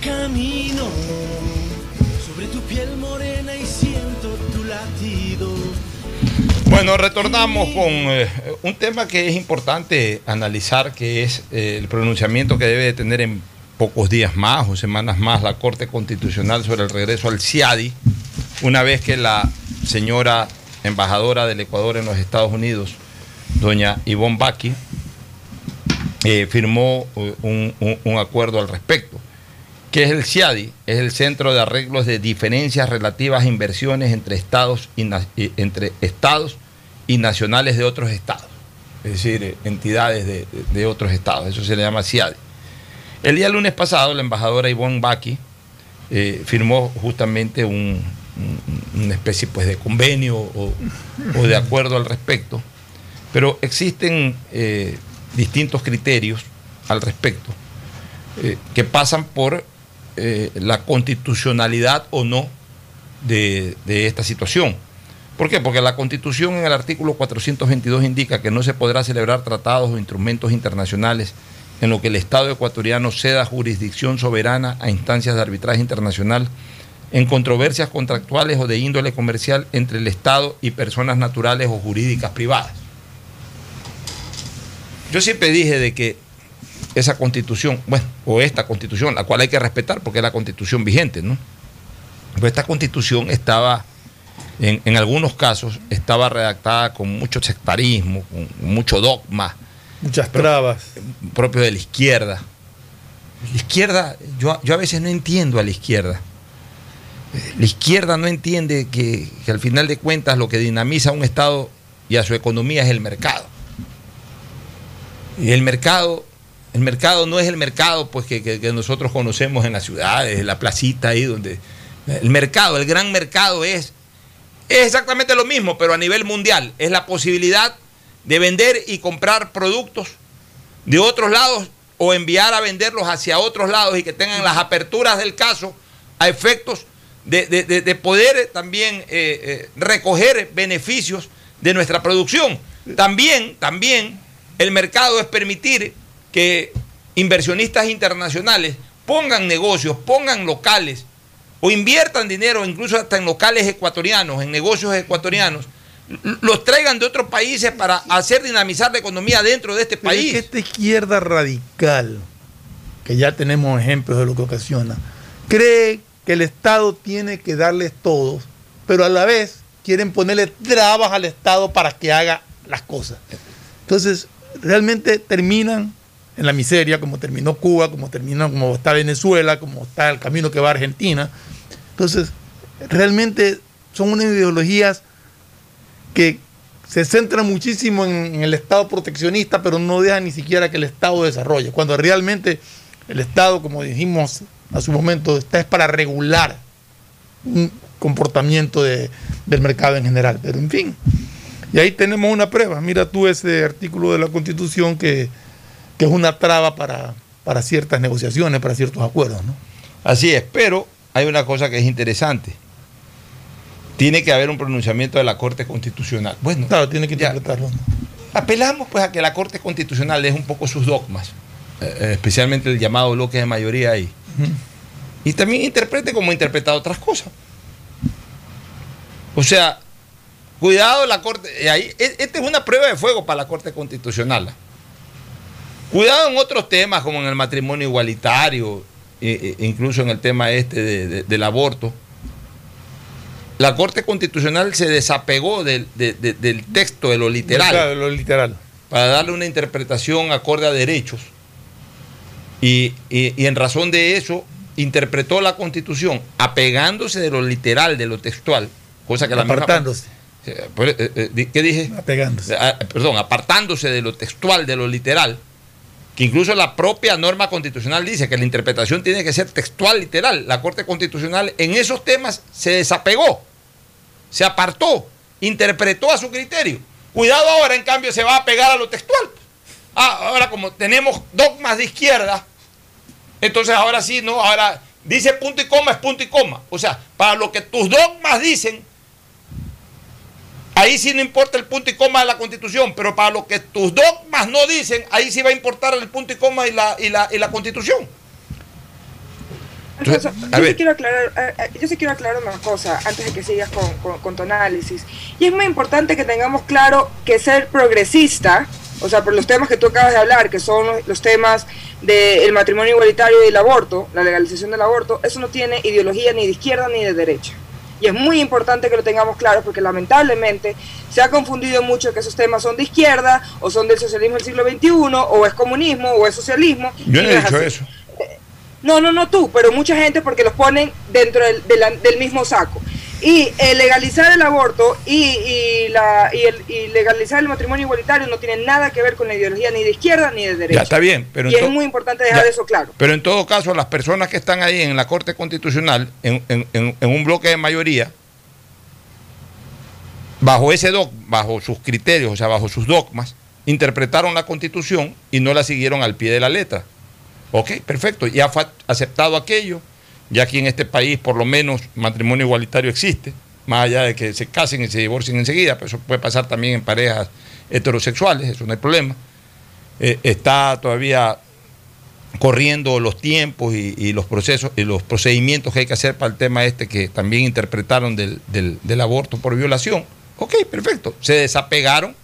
Camino sobre tu piel morena y siento tu latido. Bueno, retornamos con eh, un tema que es importante analizar, que es eh, el pronunciamiento que debe de tener en pocos días más o semanas más la Corte Constitucional sobre el regreso al CIADI, una vez que la señora embajadora del Ecuador en los Estados Unidos, doña Ivonne Baki, eh, firmó un acuerdo al respecto. ¿Qué es el CIADI? Es el Centro de Arreglos de Diferencias Relativas a Inversiones entre Estados y, y- entre estados y nacionales de otros estados. Es decir, eh, entidades de, de- otros estados. Eso se le llama CIADI. El día lunes pasado, la embajadora Ivonne Baki eh, firmó justamente un- un- una especie pues, de convenio o, de acuerdo al respecto, pero existen eh, distintos criterios al respecto eh, que pasan por eh, la constitucionalidad o no de, de esta situación. ¿Por qué? Porque la Constitución en el artículo 422 indica que no se podrá celebrar tratados o instrumentos internacionales en lo que el Estado ecuatoriano ceda jurisdicción soberana a instancias de arbitraje internacional en controversias contractuales o de índole comercial entre el Estado y personas naturales o jurídicas privadas. Yo siempre dije de que esa constitución, bueno, o esta constitución, la cual hay que respetar porque es la constitución vigente, ¿no? Pero esta constitución estaba, en, en algunos casos, estaba redactada con mucho sectarismo, con mucho dogma. Muchas trabas. Propio de la izquierda. La izquierda, yo, yo a veces no entiendo a la izquierda. La izquierda no entiende que, que al final de cuentas lo que dinamiza a un Estado y a su economía es el mercado. Y el mercado, el mercado no es el mercado pues que, que- nosotros conocemos en las ciudades, la placita ahí donde... El mercado, el gran mercado es, es exactamente lo mismo, pero a nivel mundial. Es la posibilidad de vender y comprar productos de otros lados o enviar a venderlos hacia otros lados y que tengan las aperturas del caso a efectos de, de- de- de poder también eh, eh, recoger beneficios de nuestra producción. También, también el mercado es permitir que inversionistas internacionales pongan negocios, pongan locales o inviertan dinero incluso hasta en locales ecuatorianos, en negocios ecuatorianos, los traigan de otros países para hacer dinamizar la economía dentro de este Pero es país. que esta izquierda radical, que ya tenemos ejemplos de lo que ocasiona, cree que el Estado tiene que darles todos, pero a la vez quieren ponerle trabas al Estado para que haga las cosas. Entonces, realmente terminan en la miseria, como terminó Cuba, como terminó, como está Venezuela, como está el camino que va a Argentina. Entonces, realmente son unas ideologías que se centran muchísimo en, el Estado proteccionista, pero no dejan ni siquiera que el Estado desarrolle. Cuando realmente el Estado, como dijimos a su momento, está es para regular un comportamiento de- del mercado en general. Pero en fin, y ahí tenemos una prueba. Mira tú ese artículo de la Constitución que, que es una traba para, para ciertas negociaciones, para ciertos acuerdos. ¿no? Así es, pero hay una cosa que es interesante. Tiene que haber un pronunciamiento de la Corte Constitucional. Bueno, claro, tiene que interpretarlo. Apelamos pues a que la Corte Constitucional deje un poco sus dogmas, eh, especialmente el llamado bloque de mayoría ahí. Y también interprete como ha interpretado otras cosas. O sea, cuidado la Corte. eh, Ahí, e- esta es una prueba de fuego para la Corte Constitucional. Cuidado en otros temas como en el matrimonio igualitario, e- e- incluso en el tema este de- de- del aborto. La Corte Constitucional se desapegó del, de- de- del texto, de lo literal. Claro, lo literal. Para darle una interpretación acorde a derechos. Y, y- y en razón de eso, interpretó la Constitución apegándose de lo literal, de lo textual, cosa que la misma- Apartándose. Eh, eh, eh, ¿Qué dije? Apegándose. Ah, perdón, apartándose de lo textual, de lo literal, que incluso la propia norma constitucional dice que la interpretación tiene que ser textual, literal. La Corte Constitucional en esos temas se desapegó, se apartó, interpretó a su criterio. Cuidado ahora, en cambio, se va a pegar a lo textual. Ah, ahora como tenemos dogmas de izquierda, entonces ahora sí, no, ahora dice punto y coma, es punto y coma. O sea, para lo que tus dogmas dicen, Ahí sí no importa el punto y coma de la constitución, pero para lo que tus dogmas no dicen, ahí sí va a importar el punto y coma y la, y la, y la constitución. Entonces, yo, sí quiero aclarar, eh, eh, yo sí quiero aclarar una cosa antes de que sigas con, con- con tu análisis. Y es muy importante que tengamos claro que ser progresista, o sea, por los temas que tú acabas de hablar, que son los, los temas del matrimonio igualitario y el aborto, la legalización del aborto, eso no tiene ideología ni de izquierda ni de derecha. Y es muy importante que lo tengamos claro porque lamentablemente se ha confundido mucho que esos temas son de izquierda o son del socialismo del siglo XXI o es comunismo o es socialismo. yo no he dicho así. eso. No, no, no tú, pero mucha gente porque los ponen dentro del, del mismo saco. Y eh, legalizar el aborto y, y la, y, el, y legalizar el matrimonio igualitario no tiene nada que ver con la ideología ni de izquierda ni de derecha. Ya está bien, pero y es muy importante dejar Ya. eso claro. Pero en todo caso, las personas que están ahí en la Corte Constitucional, en, en- en- en un bloque de mayoría, bajo ese doc, bajo sus criterios, o sea, bajo sus dogmas, interpretaron la Constitución y no la siguieron al pie de la letra. Ok, perfecto, ya fue aceptado aquello, ya aquí en este país por lo menos matrimonio igualitario existe, más allá de que se casen y se divorcien enseguida, pero eso puede pasar también en parejas heterosexuales, eso no hay problema. Eh, está todavía corriendo los tiempos y, los procesos y los procedimientos que hay que hacer para el tema este que también interpretaron del, del- del aborto por violación. Ok, perfecto. Se desapegaron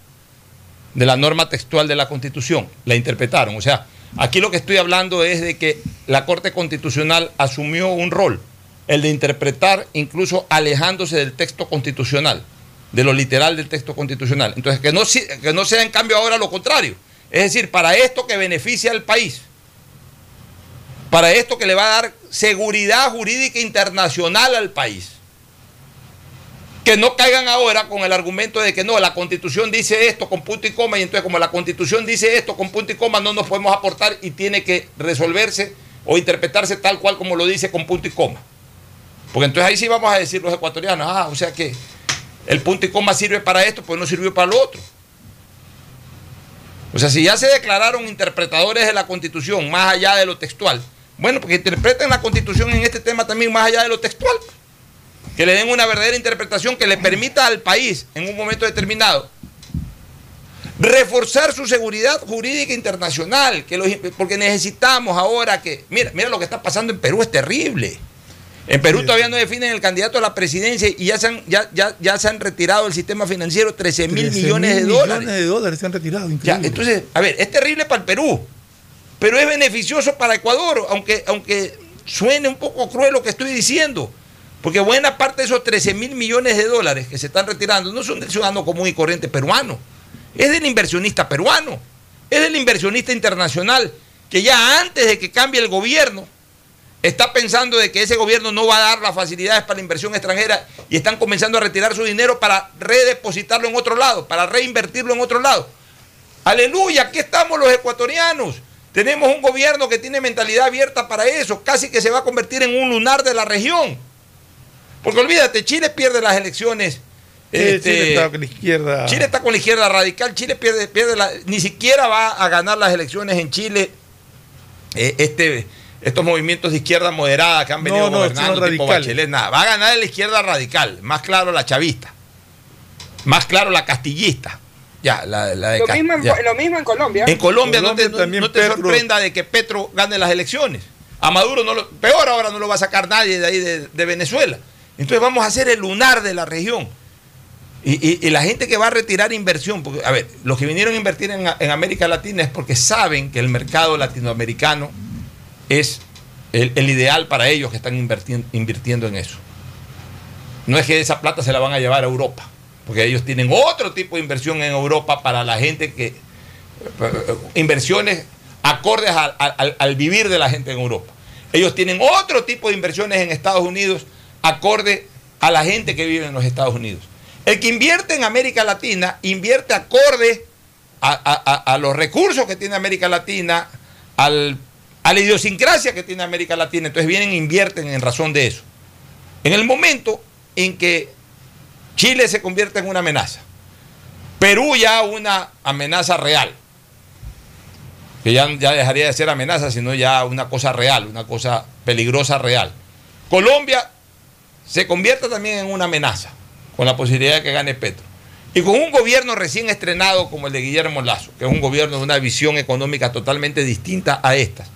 de la norma textual de la Constitución, la interpretaron. O sea, aquí lo que estoy hablando es de que la Corte Constitucional asumió un rol, el de interpretar incluso alejándose del texto constitucional, de lo literal del texto constitucional. Entonces, que no, que no sea en cambio ahora lo contrario. Es decir, para esto que beneficia al país, para esto que le va a dar seguridad jurídica internacional al país, Que no caigan ahora con el argumento de que no, la constitución dice esto con punto y coma, y entonces como la constitución dice esto con punto y coma, no nos podemos aportar y tiene que resolverse o interpretarse tal cual como lo dice con punto y coma. Porque entonces ahí sí vamos a decir los ecuatorianos, ah, o sea que el punto y coma sirve para esto, pues no sirvió para lo otro. O sea, si ya se declararon interpretadores de la constitución más allá de lo textual, bueno, porque interpreten la constitución en este tema también más allá de lo textual. Que le den una verdadera interpretación que le permita al país en un momento determinado reforzar su seguridad jurídica internacional, que los- porque necesitamos ahora que, mira, mira lo que está pasando en Perú, es terrible. En Perú todavía no definen el candidato a la presidencia y ya se han, ya, ya, ya se han retirado del sistema financiero 13 mil 13 millones de mil dólares. millones de dólares se han retirado. Ya, increíble. entonces, a ver, es terrible para el Perú, pero es beneficioso para Ecuador, aunque, aunque suene un poco cruel lo que estoy diciendo. Porque buena parte de esos 13 mil millones de dólares que se están retirando no son del ciudadano común y corriente peruano, es del inversionista peruano, es del inversionista internacional, que ya antes de que cambie el gobierno, está pensando de que ese gobierno no va a dar las facilidades para la inversión extranjera y están comenzando a retirar su dinero para redepositarlo en otro lado, para reinvertirlo en otro lado. Aleluya, aquí estamos los ecuatorianos. Tenemos un gobierno que tiene mentalidad abierta para eso, casi que se va a convertir en un lunar de la región. Porque olvídate, Chile pierde las elecciones. Sí, este, Chile está con la izquierda. Chile está con la izquierda radical, Chile pierde, pierde la- ni siquiera va a ganar las elecciones en Chile. eh, este, estos movimientos de izquierda moderada que han venido No, no, gobernando, son tipo. Bachelet, nada. Va a ganar la izquierda radical, más claro la chavista, más claro la castillista. Ya, la, la de Lo mismo, en, ya. lo mismo en Colombia. En Colombia, no Colombia te, no- también no te Petro- sorprenda de que Petro gane las elecciones. A Maduro, no lo, peor ahora, no lo va a sacar nadie de ahí de, de Venezuela. Entonces vamos a ser el lunar de la región. Y, la gente que va a retirar inversión, porque, a ver, los que vinieron a invertir en, América Latina es porque saben que el mercado latinoamericano es el, ideal para ellos que están invirtiendo, en eso. No es que esa plata se la van a llevar a Europa, porque ellos tienen otro tipo de inversión en Europa para la gente que... eh, Inversiones acordes al- al vivir de la gente en Europa. Ellos tienen otro tipo de inversiones en Estados Unidos acorde a la gente que vive en los Estados Unidos. El que invierte en América Latina invierte acorde a, los recursos que tiene América Latina, al- a la idiosincrasia que tiene América Latina. Entonces vienen e invierten en razón de eso. En el momento en que Chile se convierte en una amenaza, Perú ya una amenaza real, que ya, ya dejaría de ser amenaza, sino ya una cosa real, una cosa peligrosa real. Colombia se convierte también en una amenaza, con la posibilidad de que gane Petro. Y con un gobierno recién estrenado como el de Guillermo Lazo, que es un gobierno de una visión económica totalmente distinta a estas.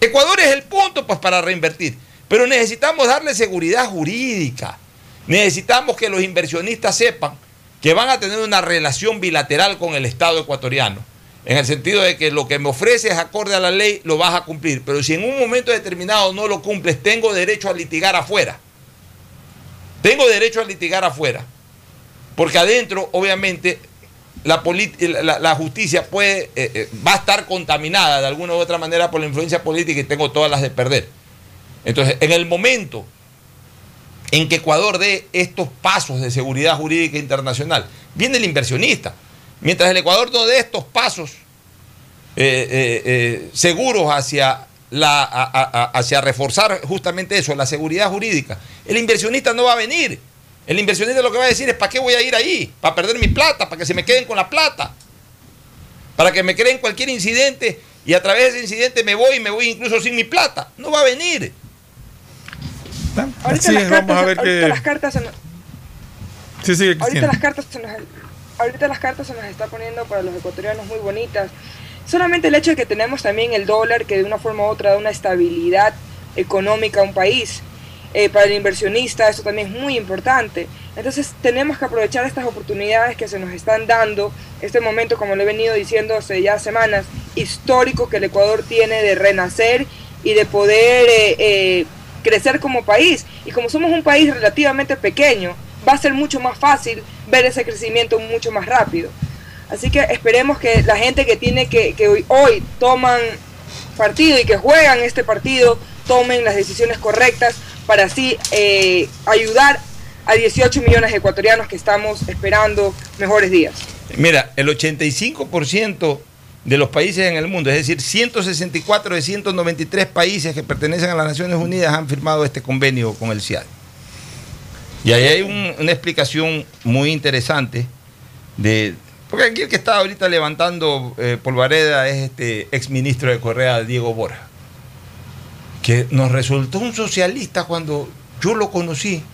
Ecuador es el punto pues, para reinvertir, pero necesitamos darle seguridad jurídica. Necesitamos que los inversionistas sepan que van a tener una relación bilateral con el Estado ecuatoriano, en el sentido de que lo que me ofreces acorde a la ley lo vas a cumplir, pero si en un momento determinado no lo cumples, tengo derecho a litigar afuera. Tengo derecho a litigar afuera, porque adentro, obviamente, la, justicia puede, eh, eh, va a estar contaminada de alguna u otra manera por la influencia política y tengo todas las de perder. Entonces, en el momento en que Ecuador dé estos pasos de seguridad jurídica internacional, viene el inversionista. Mientras el Ecuador no dé estos pasos eh, seguros hacia, la, a- hacia reforzar justamente eso, la seguridad jurídica, el inversionista no va a venir. El inversionista lo que va a decir es, ¿para qué voy a ir ahí? Para perder mi plata, para que se me queden con la plata, para que me creen cualquier incidente y a través de ese incidente me voy y me voy incluso sin mi plata. No va a venir. Ahorita, las, es, cartas, vamos a ver ahorita las cartas se nos- Sí, sí, ahorita las cartas se nos, ahorita las cartas se nos está poniendo para los ecuatorianos muy bonitas. Solamente el hecho de que tenemos también el dólar que de una forma u otra da una estabilidad económica a un país. Eh, para el inversionista esto también es muy importante. Entonces tenemos que aprovechar estas oportunidades que se nos están dando. Este momento, como lo he venido diciendo hace ya semanas, histórico que el Ecuador tiene de renacer y de poder eh, eh, crecer como país. Y como somos un país relativamente pequeño, va a ser mucho más fácil ver ese crecimiento mucho más rápido. Así que esperemos que la gente que tiene que, hoy, hoy toman partido y que juegan este partido tomen las decisiones correctas para así eh, ayudar a 18 millones de ecuatorianos que estamos esperando mejores días. Mira, el 85% de los países en el mundo, es decir, 164 de 193 países que pertenecen a las Naciones Unidas han firmado este convenio con el CIAD. Y ahí hay un- una explicación muy interesante de... Porque aquí el que está ahorita levantando eh, polvareda es este exministro de Correa, Diego Borja, que nos resultó un socialista cuando yo lo conocí.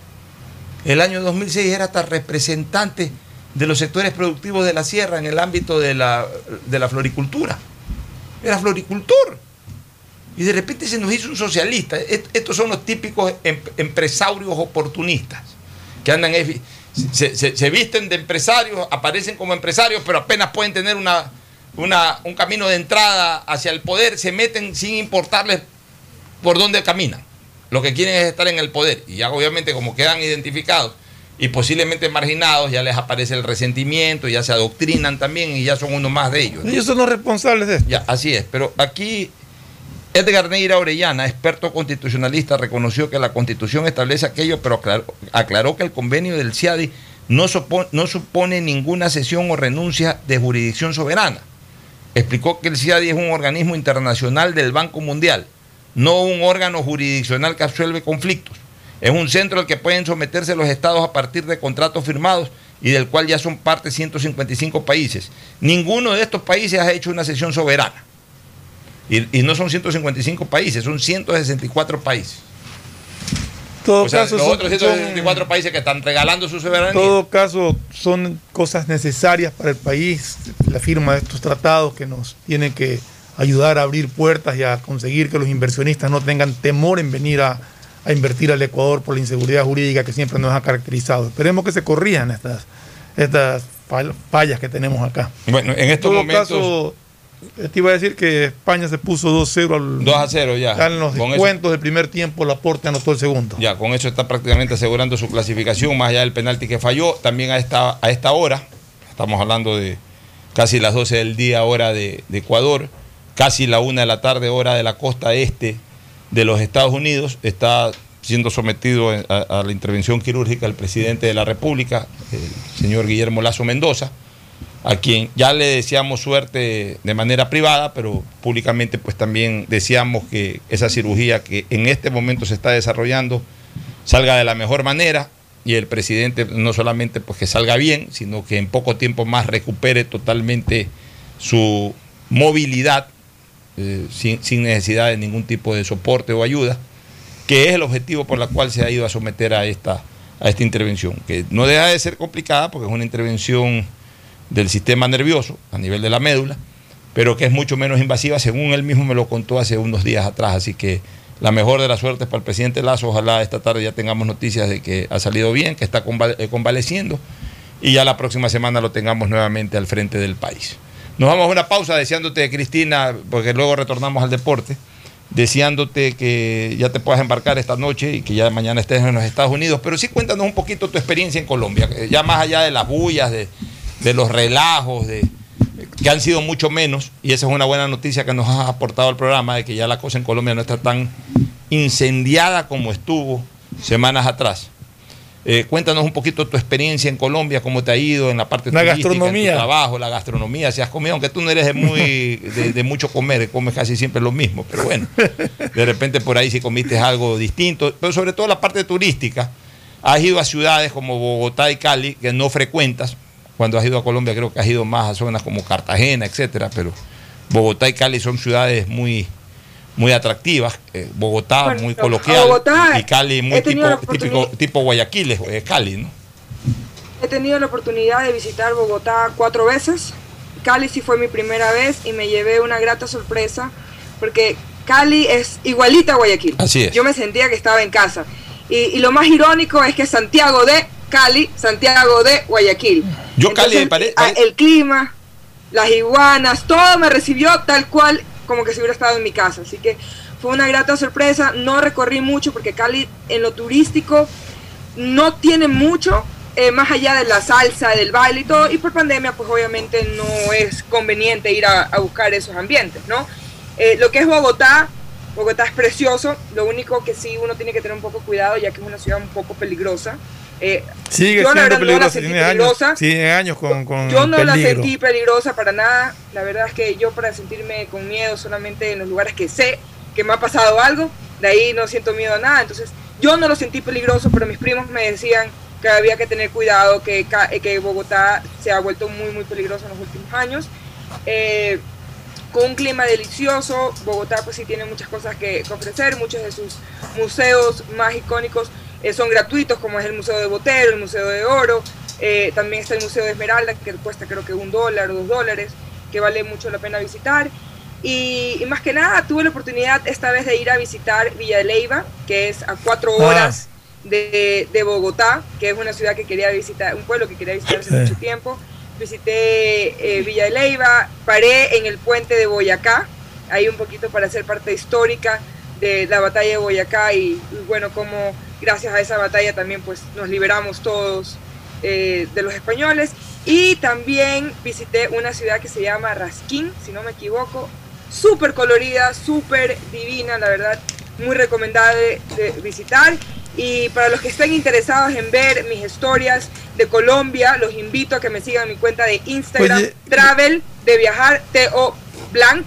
El año 2006 era hasta representante de los sectores productivos de la sierra en el ámbito de la, de la floricultura. Era floricultor. Y de repente se nos hizo un socialista. Est- Estos son los típicos em- empresarios oportunistas que andan, se, se- se visten de empresarios, aparecen como empresarios, pero apenas pueden tener una, una- un camino de entrada hacia el poder, se meten sin importarles por dónde caminan. Lo que quieren es estar en el poder. Y ya obviamente como quedan identificados y posiblemente marginados, ya les aparece el resentimiento, ya se adoctrinan también y ya son uno más de ellos. ¿no? Ellos son los responsables de esto. Ya, así es. Pero aquí Edgar Neira Orellana, experto constitucionalista, reconoció que la constitución establece aquello, pero aclaró, que el convenio del CIADI no, supo- no supone ninguna cesión o renuncia de jurisdicción soberana. Explicó que el CIADI es un organismo internacional del Banco Mundial, no un órgano jurisdiccional que absuelve conflictos. Es un centro al que pueden someterse los estados a partir de contratos firmados y del cual ya son parte 155 países. Ninguno de estos países ha hecho una sesión soberana. Y, y no son 155 países, son 164 países. todo o sea, caso los son- otros 164 países que están regalando su En soberanía. todo caso, son cosas necesarias para el país, la firma de estos tratados que nos tienen que ayudar a abrir puertas y a conseguir que los inversionistas no tengan temor en venir a, a invertir al Ecuador por la inseguridad jurídica que siempre nos ha caracterizado. Esperemos que se corrijan estas, estas fall- fallas que tenemos acá. Bueno, en estos todo momentos- caso, te iba a decir que España se puso 2-0 al 2 a 0 ya. en los Con eso- descuentos del primer tiempo, Laporte anotó el segundo. Ya, con eso está prácticamente asegurando su clasificación, más allá del penalti que falló. También a esta, a esta hora, estamos hablando de casi las 12 del día, hora de, de Ecuador, casi la 1 de la tarde, hora de la costa este de los Estados Unidos, está siendo sometido a, a la intervención quirúrgica el presidente de la República, el señor Guillermo Lazo Mendoza, a quien ya le deseamos suerte de manera privada, pero públicamente pues también deseamos que esa cirugía que en este momento se está desarrollando salga de la mejor manera y el presidente no solamente pues que salga bien, sino que en poco tiempo más recupere totalmente su movilidad eh, sin, sin necesidad de ningún tipo de soporte o ayuda, que es el objetivo por el cual se ha ido a someter a esta, a esta intervención, que no deja de ser complicada porque es una intervención del sistema nervioso a nivel de la médula, pero que es mucho menos invasiva, según él mismo me lo contó hace unos días atrás. Así que la mejor de las suertes para el presidente Lazo, ojalá esta tarde ya tengamos noticias de que ha salido bien, que está eh, convaleciendo y ya la próxima semana lo tengamos nuevamente al frente del país. Nos vamos a una pausa deseándote, Cristina, porque luego retornamos al deporte, deseándote que ya te puedas embarcar esta noche y que ya mañana estés en los Estados Unidos, pero sí cuéntanos un poquito tu experiencia en Colombia, eh, ya más allá de las bullas, de, de los relajos, de, que han sido mucho menos, y esa es una buena noticia que nos has aportado al programa, de que ya la cosa en Colombia no está tan incendiada como estuvo semanas atrás. Eh, cuéntanos un poquito tu experiencia en Colombia, cómo te ha ido en la parte La turística, en tu gastronomía. trabajo, la gastronomía, si has comido, aunque tú no eres de muy de, de mucho comer, comes casi siempre lo mismo, pero bueno, de repente por ahí si comiste algo distinto, pero sobre todo la parte turística, has ido a ciudades como Bogotá y Cali que no frecuentas, cuando has ido a Colombia creo que has ido más a zonas como Cartagena, etcétera, pero Bogotá y Cali son ciudades muy muy atractivas, eh, Bogotá Bueno, muy coloquial Bogotá y Cali muy tipo, típico, tipo Guayaquil, eh, Cali, ¿no? He tenido la oportunidad de visitar Bogotá cuatro veces. Cali sí fue mi primera vez y me llevé una grata sorpresa porque Cali es igualita a Guayaquil. Así es. Yo me sentía que estaba en casa. Y, y lo más irónico es que Santiago de Cali, Santiago de Guayaquil. Yo Cali pare- ah, El clima, las iguanas, todo me recibió tal cual como que si hubiera estado en mi casa. Así que fue una grata sorpresa. No recorrí mucho porque Cali en lo turístico no tiene mucho, eh, más allá de la salsa, del baile y todo, y por pandemia pues obviamente no es conveniente ir a, a buscar esos ambientes, ¿no? Eh, lo que es Bogotá, Bogotá es precioso, lo único que sí uno tiene que tener un poco cuidado ya que es una ciudad un poco peligrosa, Eh, Sigue yo la verdad no la sentí tiene años, peligrosa. tiene años con, con Yo no la peligro. sentí peligrosa para nada. La verdad es que yo para sentirme con miedo solamente en los lugares que sé que me ha pasado algo, de ahí no siento miedo a nada. Entonces yo no lo sentí peligroso, pero mis primos me decían que había que tener cuidado, que, eh, que Bogotá se ha vuelto muy, muy peligroso en los últimos años. Eh, con un clima delicioso, Bogotá pues sí tiene muchas cosas que ofrecer, muchos de sus museos más icónicos eh, son gratuitos, como es el Museo de Botero, el Museo de Oro, eh, también está el Museo de Esmeralda, que cuesta creo que un dólar o dos dólares, que vale mucho la pena visitar. Y, y más que nada tuve la oportunidad esta vez de ir a visitar Villa de Leyva, que es a cuatro Ah. horas de, de Bogotá, que es una ciudad que quería visitar, un pueblo que quería visitar hace Sí. mucho tiempo. Visité eh, Villa de Leyva, paré en el puente de Boyacá, ahí un poquito para hacer parte histórica de la batalla de Boyacá y, y bueno, como gracias a esa batalla también pues nos liberamos todos eh, de los españoles. Y también visité una ciudad que se llama Rasquín, si no me equivoco, súper colorida, súper divina, la verdad, muy recomendable de visitar. Y para los que estén interesados en ver mis historias de Colombia, los invito a que me sigan mi cuenta de Instagram, Oye. Travel de Viajar, T-O Blanc.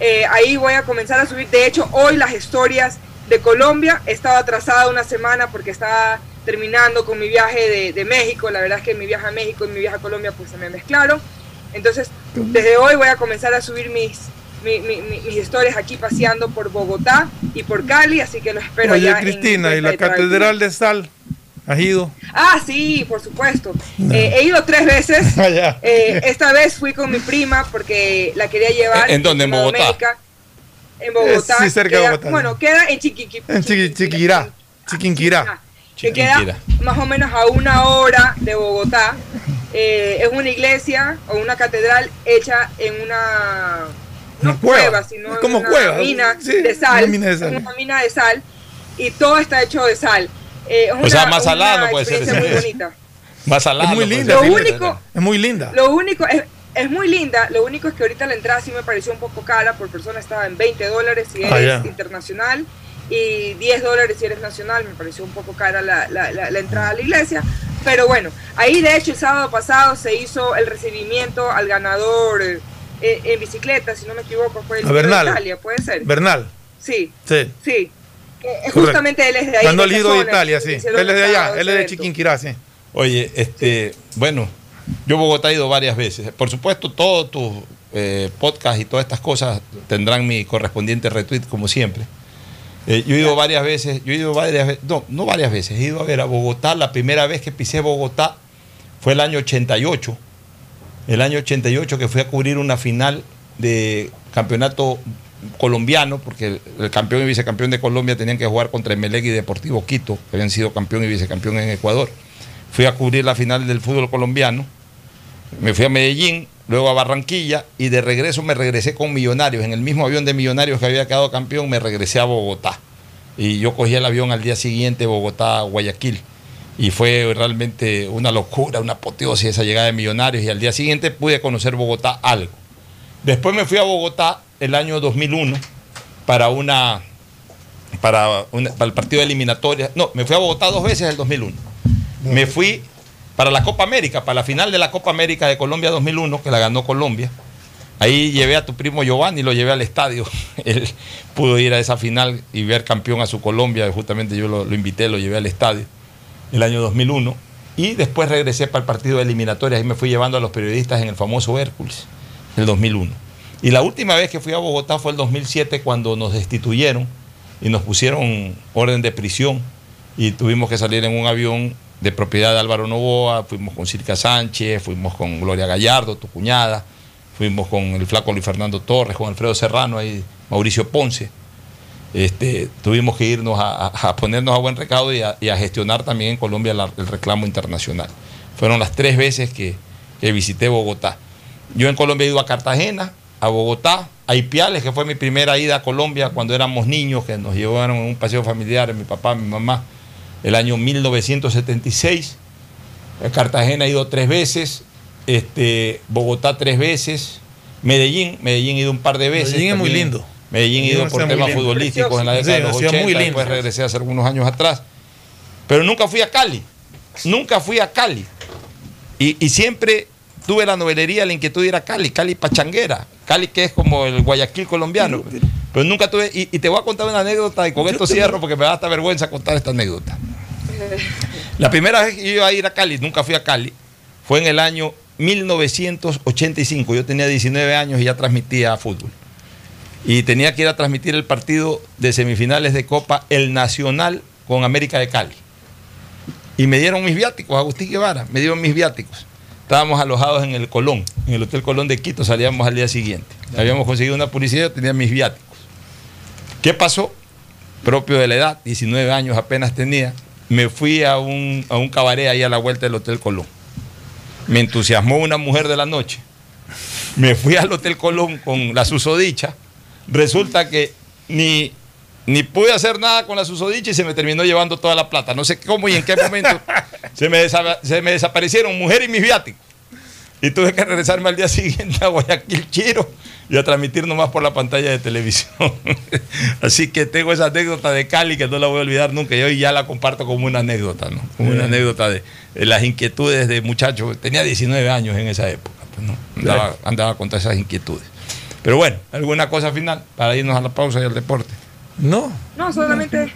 Eh, ahí voy a comenzar a subir, de hecho, hoy las historias de Colombia. Estaba atrasada una semana porque estaba terminando con mi viaje de, de México. La verdad es que mi viaje a México y mi viaje a Colombia pues se me mezclaron. Entonces, desde hoy voy a comenzar a subir mis, mi- mi- mi- mis historias aquí paseando por Bogotá y por Cali, así que lo espero Oye, ya en mi Cristina, ¿y la Catedral de Sal? ¿Has ido? Ah, sí, por supuesto. Eh, he ido tres veces. Ah. Eh, esta vez fui con mi prima porque la quería llevar. ¿En dónde? ¿En Bogotá? En Bogotá. Sí, cerca de Queda- Bogotá. Bueno, queda en Chiquiqui. En Chiqui- Chiquirá. Chiquinquirá. que queda más o menos a una hora de Bogotá. Eh, es una iglesia o una catedral hecha en una Una cueva, cueva. sino Es en como una cueva. mina Sí, de sal. una mina de sal. Una mina de sal. Y todo está hecho de sal. Eh, es O sea, una- más salada una no puede ser muy bonita. Más salado. Es muy pues, linda. Lo único- Es muy linda. Lo único, es, es muy linda, lo único es que ahorita la entrada sí me pareció un poco cara, por persona estaba en 20 dólares si Ah, eres internacional y 10 dólares si eres nacional, me pareció un poco cara la, la- la- la entrada a la iglesia, pero bueno, ahí de hecho el sábado pasado se hizo el recibimiento al ganador eh, en, bicicleta, si no me equivoco, fue el A Giro de Bernal. Italia, puede ser. Bernal. Sí, Sí. sí. Eh, justamente él es de ahí. Ganó el de Italia, sí. Él es de allá, él es de. Chiquinquirá, sí. Oye, este, bueno, yo Bogotá he ido varias veces. Por supuesto, todos tus eh, podcasts y todas estas cosas tendrán mi correspondiente retweet, como siempre. Eh, yo he ido varias veces, yo he ido varias veces, no, no varias veces, he ido a ver a Bogotá. La primera vez que pisé Bogotá fue el año 88. El año 88 que fui a cubrir una final de campeonato colombiano, porque el, el campeón y vicecampeón de Colombia tenían que jugar contra Emelec y Deportivo Quito, que habían sido campeón y vicecampeón en Ecuador. Fui a cubrir la final del fútbol colombiano, me fui a Medellín, luego a Barranquilla y de regreso me regresé con Millonarios. En el mismo avión de Millonarios que había quedado campeón, me regresé a Bogotá. Y yo cogí el avión al día siguiente, Bogotá, Guayaquil. Y fue realmente una locura, una apoteosis esa llegada de Millonarios. Y al día siguiente pude conocer Bogotá algo. Después me fui a Bogotá el año 2001 para una para, una- para el partido de eliminatoria. No, me fui a Bogotá dos veces el 2001. Me fui para la Copa América, para la final de la Copa América de Colombia 2001, que la ganó Colombia. Ahí llevé a tu primo Giovanni, lo llevé al estadio. Él pudo ir a esa final y ver campeón a su Colombia. Justamente yo lo, lo invité, lo llevé al estadio el año 2001. Y después regresé para el partido de eliminatorias y me fui llevando a los periodistas en el famoso Hércules, el 2001. Y la última vez que fui a Bogotá fue el 2007 cuando nos destituyeron y nos pusieron orden de prisión y tuvimos que salir en un avión de propiedad de Álvaro Novoa, fuimos con Circa Sánchez, fuimos con Gloria Gallardo, tu cuñada, fuimos con el flaco Luis Fernando Torres, con Alfredo Serrano y Mauricio Ponce. Este, tuvimos que irnos a, ponernos a buen recaudo y a, gestionar también en Colombia el reclamo internacional. Fueron las tres veces que, que visité Bogotá. Yo en Colombia he ido a Cartagena, a Bogotá, a Ipiales, que fue mi primera ida a Colombia cuando éramos niños, que nos llevaron en un paseo familiar, mi papá, mi mamá, el año 1976. A Cartagena he ido tres veces, este, Bogotá tres veces, Medellín, Medellín he ido un par de veces. Medellín es muy lindo. Medellín he ido por temas futbolísticos en la Sí, década de los ciudad 80, muy después regresé hace algunos años atrás. Pero nunca fui a Cali. nunca fui a Cali. Y, y siempre tuve la novelería, la inquietud de ir a Cali, Cali pachanguera. Cali que es como el Guayaquil colombiano. Pero nunca tuve, y, y te voy a contar una anécdota y con esto cierro porque me da hasta vergüenza contar esta anécdota. La primera vez que yo iba a ir a Cali, nunca fui a Cali, fue en el año 1985. Yo tenía 19 años y ya transmitía fútbol. Y tenía que ir a transmitir el partido de semifinales de Copa El Nacional con América de Cali. Y me dieron mis viáticos, Agustín Guevara, me dieron mis viáticos. Estábamos alojados en el Colón, en el Hotel Colón de Quito, salíamos al día siguiente. Habíamos conseguido una publicidad, tenía mis viáticos. ¿Qué pasó? Propio de la edad, 19 años apenas tenía, me fui a un, a un cabaret ahí a la vuelta del Hotel Colón. Me entusiasmó una mujer de la noche. Me fui al Hotel Colón con la susodicha. Resulta que ni, ni pude hacer nada con la susodicha y se me terminó llevando toda la plata. No sé cómo y en qué momento se me, se me desaparecieron mujer y mis viáticos. Y tuve que regresarme al día siguiente a Guayaquil Chiro y a transmitir nomás por la pantalla de televisión. Así que tengo esa anécdota de Cali que no la voy a olvidar nunca. Y hoy ya la comparto como una anécdota, ¿no? Como una Bien. anécdota de, de las inquietudes de muchacho. Tenía 19 años en esa época, pues, ¿no? Andaba, andaba con todas esas inquietudes. Pero bueno, ¿alguna cosa final para irnos a la pausa y al deporte? No. No, solamente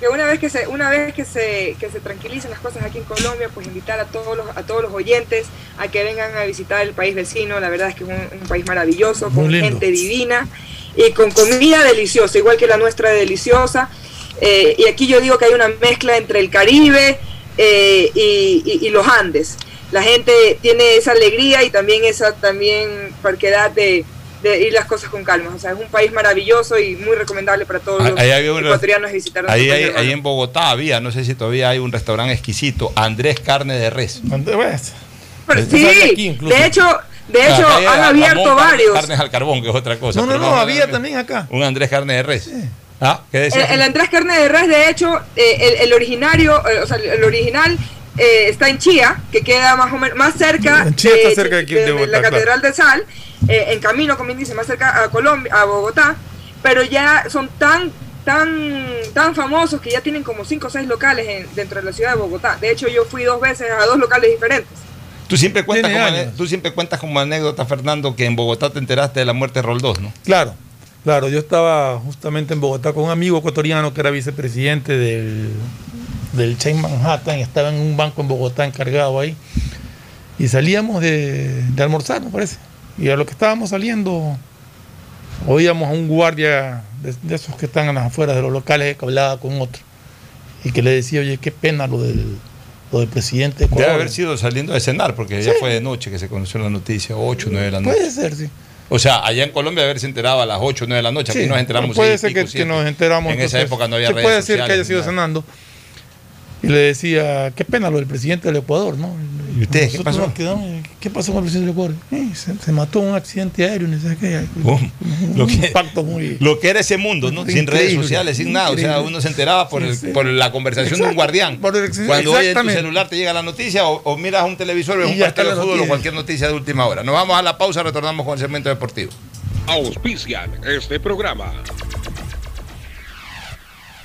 que una vez que se una vez que se que se tranquilicen las cosas aquí en Colombia, pues invitar a todos los a todos los oyentes a que vengan a visitar el país vecino. La verdad es que es un, un país maravilloso, con gente divina y con comida deliciosa, igual que la nuestra de deliciosa. Eh, y aquí yo digo que hay una mezcla entre el Caribe eh, y, y- y los Andes. La gente tiene esa alegría y también esa también parquedad de, de ir las cosas con calma. O sea, es un país maravilloso y muy recomendable para todos los Ahí había una- ecuatorianos visitar Ahí, ahí- ahí en Bogotá había, no sé si todavía hay un restaurante exquisito, Andrés Carne de Res. Pero Eso había sí, aquí incluso. de hecho, de hecho han abierto varios. Carnes al carbón, que es otra cosa. No, no, pero no, había ver- también acá. Un Andrés Carne de Res. ¿Ah? ¿Qué El, el Andrés Carne de Res, de hecho, eh, el, el originario, eh, o sea, el original eh, está en Chía, que queda más o menos más cerca, En Chía está cerca de aquí, de de Bogotá, la claro. Catedral de Sal, eh, en camino, como dice, más cerca a Colombia, a Bogotá, pero ya son tan tan tan famosos que ya tienen como 5 o 6 locales en- dentro de la ciudad de Bogotá. De hecho, yo fui dos veces a dos locales diferentes. Tú siempre, cuentas como, tú siempre cuentas como anécdota, Fernando, que en Bogotá te enteraste de la muerte de Roldós, ¿no? Claro, claro. Yo estaba justamente en Bogotá con un amigo ecuatoriano que era vicepresidente del, del Chain Manhattan. Estaba en un banco en Bogotá encargado ahí. Y salíamos de, de almorzar, me parece. Y a lo que estábamos saliendo, oíamos a un guardia de, de esos que están a las afueras de los locales que hablaba con otro. Y que le decía, oye, qué pena lo del, lo del presidente de Debe haber sido saliendo de cenar, porque ya fue de noche que se conoció la noticia, 8 o 9 de la noche. Puede ser, sí. O sea, allá en Colombia haberse enterado a las 8 o 9 de la noche, aquí Sí, nos enteramos puede ser que, nos enteramos. En esa época no había se redes puede decir que haya sido nada. cenando. Y le decía, qué pena lo del presidente del Ecuador, ¿no? ¿Y ustedes qué pasó? quedamos, ¿Qué pasó con el presidente del Ecuador? Eh, se, se mató en un accidente aéreo, no sé qué. Oh, Un lo que- impacto muy... Lo que era ese mundo, ¿no? Sin redes sociales, sin nada. O sea, uno se enteraba por, Sí, el- sí. por la conversación de un guardián. por el- Cuando hoy en tu celular te llega la noticia o, o miras un televisor, ves Y un partido de fútbol o cualquier noticia de última hora. Nos vamos a la pausa, retornamos con el segmento deportivo. Auspician este programa.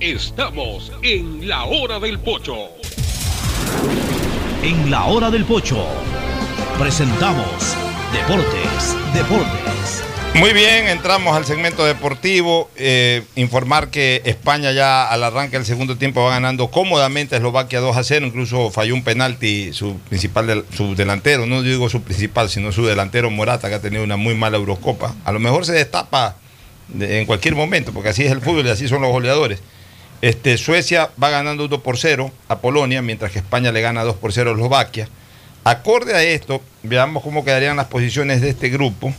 Estamos en la hora del pocho. En la hora del pocho presentamos Deportes, Deportes. Muy bien, entramos al segmento deportivo. Eh, informar que España ya al arranque del segundo tiempo va ganando cómodamente a Eslovaquia 2 a 0. Incluso falló un penalti su principal del- su delantero, no digo su principal, sino su delantero Morata, que ha tenido una muy mala Eurocopa. A lo mejor se destapa de- en cualquier momento, porque así es el fútbol y así son los goleadores. Este, Suecia va ganando 1 por 0 a Polonia, mientras que España le gana 2 por 0 a Eslovaquia. Acorde a esto, veamos cómo quedarían las posiciones de este grupo.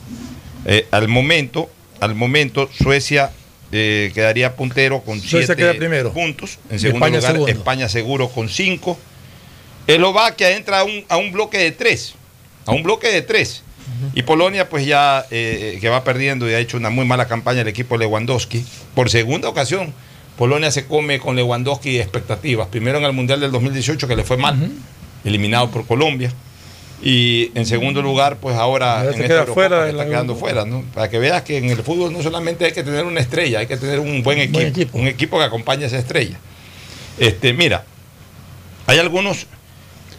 Eh, al momento, al momento, Suecia eh, quedaría puntero con Suecia 7 queda primero. puntos. En segundo España lugar, segundo. España seguro con 5. Eslovaquia entra a un, a un bloque de 3. A un bloque de 3. Y Polonia, pues ya eh, que va perdiendo y ha hecho una muy mala campaña el equipo Lewandowski. Por segunda ocasión, Polonia se come con Lewandowski expectativas. Primero en el Mundial del 2018, que le fue mal, eliminado por Colombia. Y en segundo lugar, pues ahora en fuera está quedando fuera, ¿no? Para que veas que en el fútbol no solamente hay que tener una estrella, hay que tener un buen equipo, un equipo que acompañe a esa estrella. Este, mira, hay algunos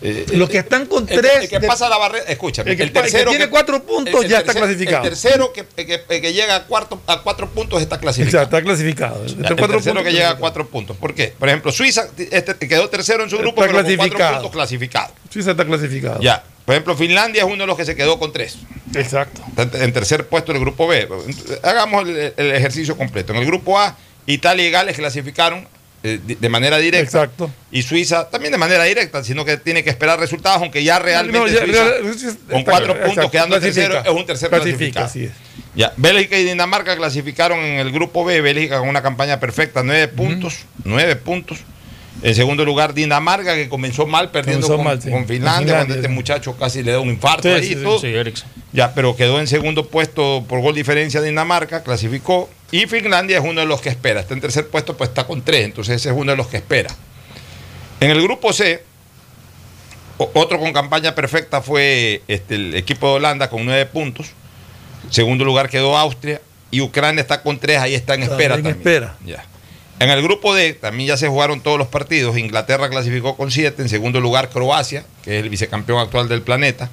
eh, Los que están con el, tres el que de- pasa la barrera, escúchame, El que el, pa- el que tercero tiene cuatro puntos ya está clasificado. El tercero que, que- que llega a, cuarto, a cuatro puntos está clasificado. Exacto, está clasificado. Está el tercero puntos que llega a cuatro puntos. ¿Por qué? Por ejemplo, Suiza este, quedó tercero en su grupo, Está pero con cuatro puntos clasificado. Suiza está clasificado. Ya. Por ejemplo, Finlandia es uno de los que se quedó con tres. Exacto. En tercer puesto en el grupo B. Hagamos el, el ejercicio completo. En el grupo A, Italia y Gales clasificaron eh, de manera directa. Exacto. Y Suiza también de manera directa, sino que tiene que esperar resultados, aunque ya realmente No, ya- Suiza, real- Suiza con cuatro exacto, puntos quedando clasifica. tercero es un tercer Clasifica, clasificado. así es. Ya, Bélgica y Dinamarca clasificaron en el grupo B, Bélgica con una campaña perfecta, nueve puntos, nueve puntos. En segundo lugar, Dinamarca, que comenzó mal perdiendo Comenzó con, mal, sí. con Con Finlandia, cuando este muchacho casi le da un infarto Sí, ahí sí, todo. Ya, pero quedó en segundo puesto por gol diferencia Dinamarca, clasificó. Y Finlandia es uno de los que espera. Está en tercer puesto, pues está con tres. Entonces ese es uno de los que espera. En el grupo C, otro con campaña perfecta fue este, el equipo de Holanda con nueve puntos. Segundo lugar quedó Austria. Y Ucrania está con tres, ahí está en espera También también. espera. Ya. En el grupo D también ya se jugaron todos los partidos. Inglaterra clasificó con siete. En segundo lugar Croacia, que es el vicecampeón actual del planeta,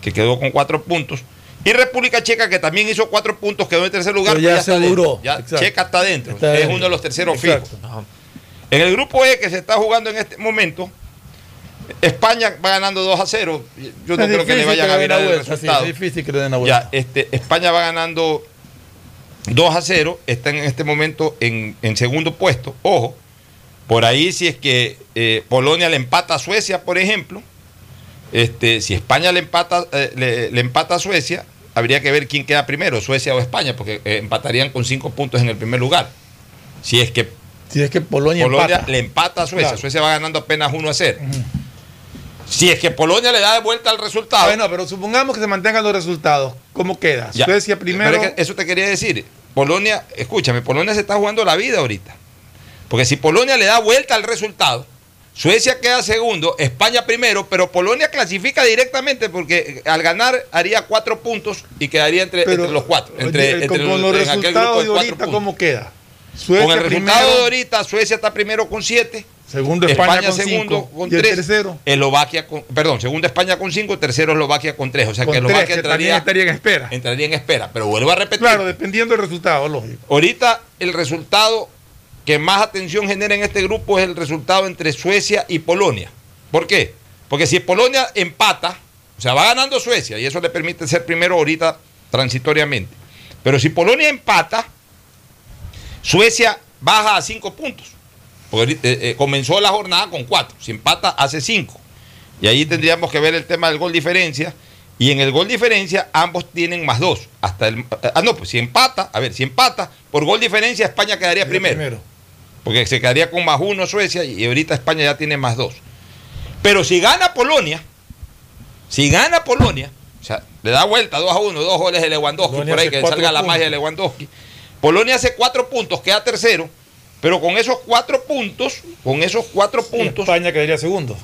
que quedó con cuatro puntos. Y República Checa, que también hizo cuatro puntos, quedó en tercer lugar. Pero ya aseguró. Ya Exacto. Checa está dentro. Está es uno de los terceros fijos. En el grupo E que se está jugando en este momento, España va ganando 2 a 0. Yo no creo que le vayan que a virar el sí, resultado. es difícil que le den la vuelta. Ya, este, España va ganando 2 a 0, está en este momento en, en segundo puesto. Ojo, por ahí si es que eh, Polonia le empata a Suecia, por ejemplo, este, si España le empata, eh, le, le empata a Suecia, habría que ver quién queda primero, Suecia o España, porque eh, empatarían con 5 puntos en el primer lugar. Si es que Si es que Polonia, Polonia empata. le empata a Suecia, Claro. Suecia va ganando apenas 1 a 0. Si es que Polonia le da de vuelta al resultado. Bueno, pero supongamos que se mantengan los resultados. ¿Cómo queda? Ya. Suecia primero. Pero es que eso te quería decir. Polonia, escúchame, Polonia se está jugando la vida ahorita. Porque si Polonia le da vuelta al resultado, Suecia queda segundo, España primero, pero Polonia clasifica directamente porque al ganar haría cuatro puntos y quedaría entre, Pero, entre los cuatro. Entre, con, entre con los- resultados de ahorita. ¿cómo queda? Con el resultado de ahorita, Suecia está primero con siete. Segundo España, con segundo cinco, con y el tres. tercero Eslovaquia con, perdón, segundo España con cinco, tercero Eslovaquia con tres. O sea con que tres, Eslovaquia que entraría, estaría en espera. entraría en espera. Pero vuelvo a repetir. Claro, dependiendo del resultado, lógico. Ahorita el resultado que más atención genera en este grupo es el resultado entre Suecia y Polonia. ¿Por qué? Porque si Polonia empata, O sea, va ganando Suecia y eso le permite ser primero ahorita transitoriamente. Pero si Polonia empata, Suecia baja a cinco puntos. Porque eh, eh, comenzó la jornada con cuatro. Si empata, hace cinco. Y ahí tendríamos que ver el tema del gol diferencia. Y en el gol diferencia, ambos tienen más dos. Hasta el, ah, no, pues si empata, a ver, si empata, por gol diferencia, España quedaría primero. Porque se quedaría con más uno Suecia y ahorita España ya tiene más dos. Pero si gana Polonia, si gana Polonia, o sea, le da vuelta 2 a 1, dos goles de Lewandowski, Polonia por ahí que salga la magia de Lewandowski. Polonia hace cuatro puntos, queda tercero, pero con esos cuatro puntos, con esos cuatro puntos. España quedaría segundo.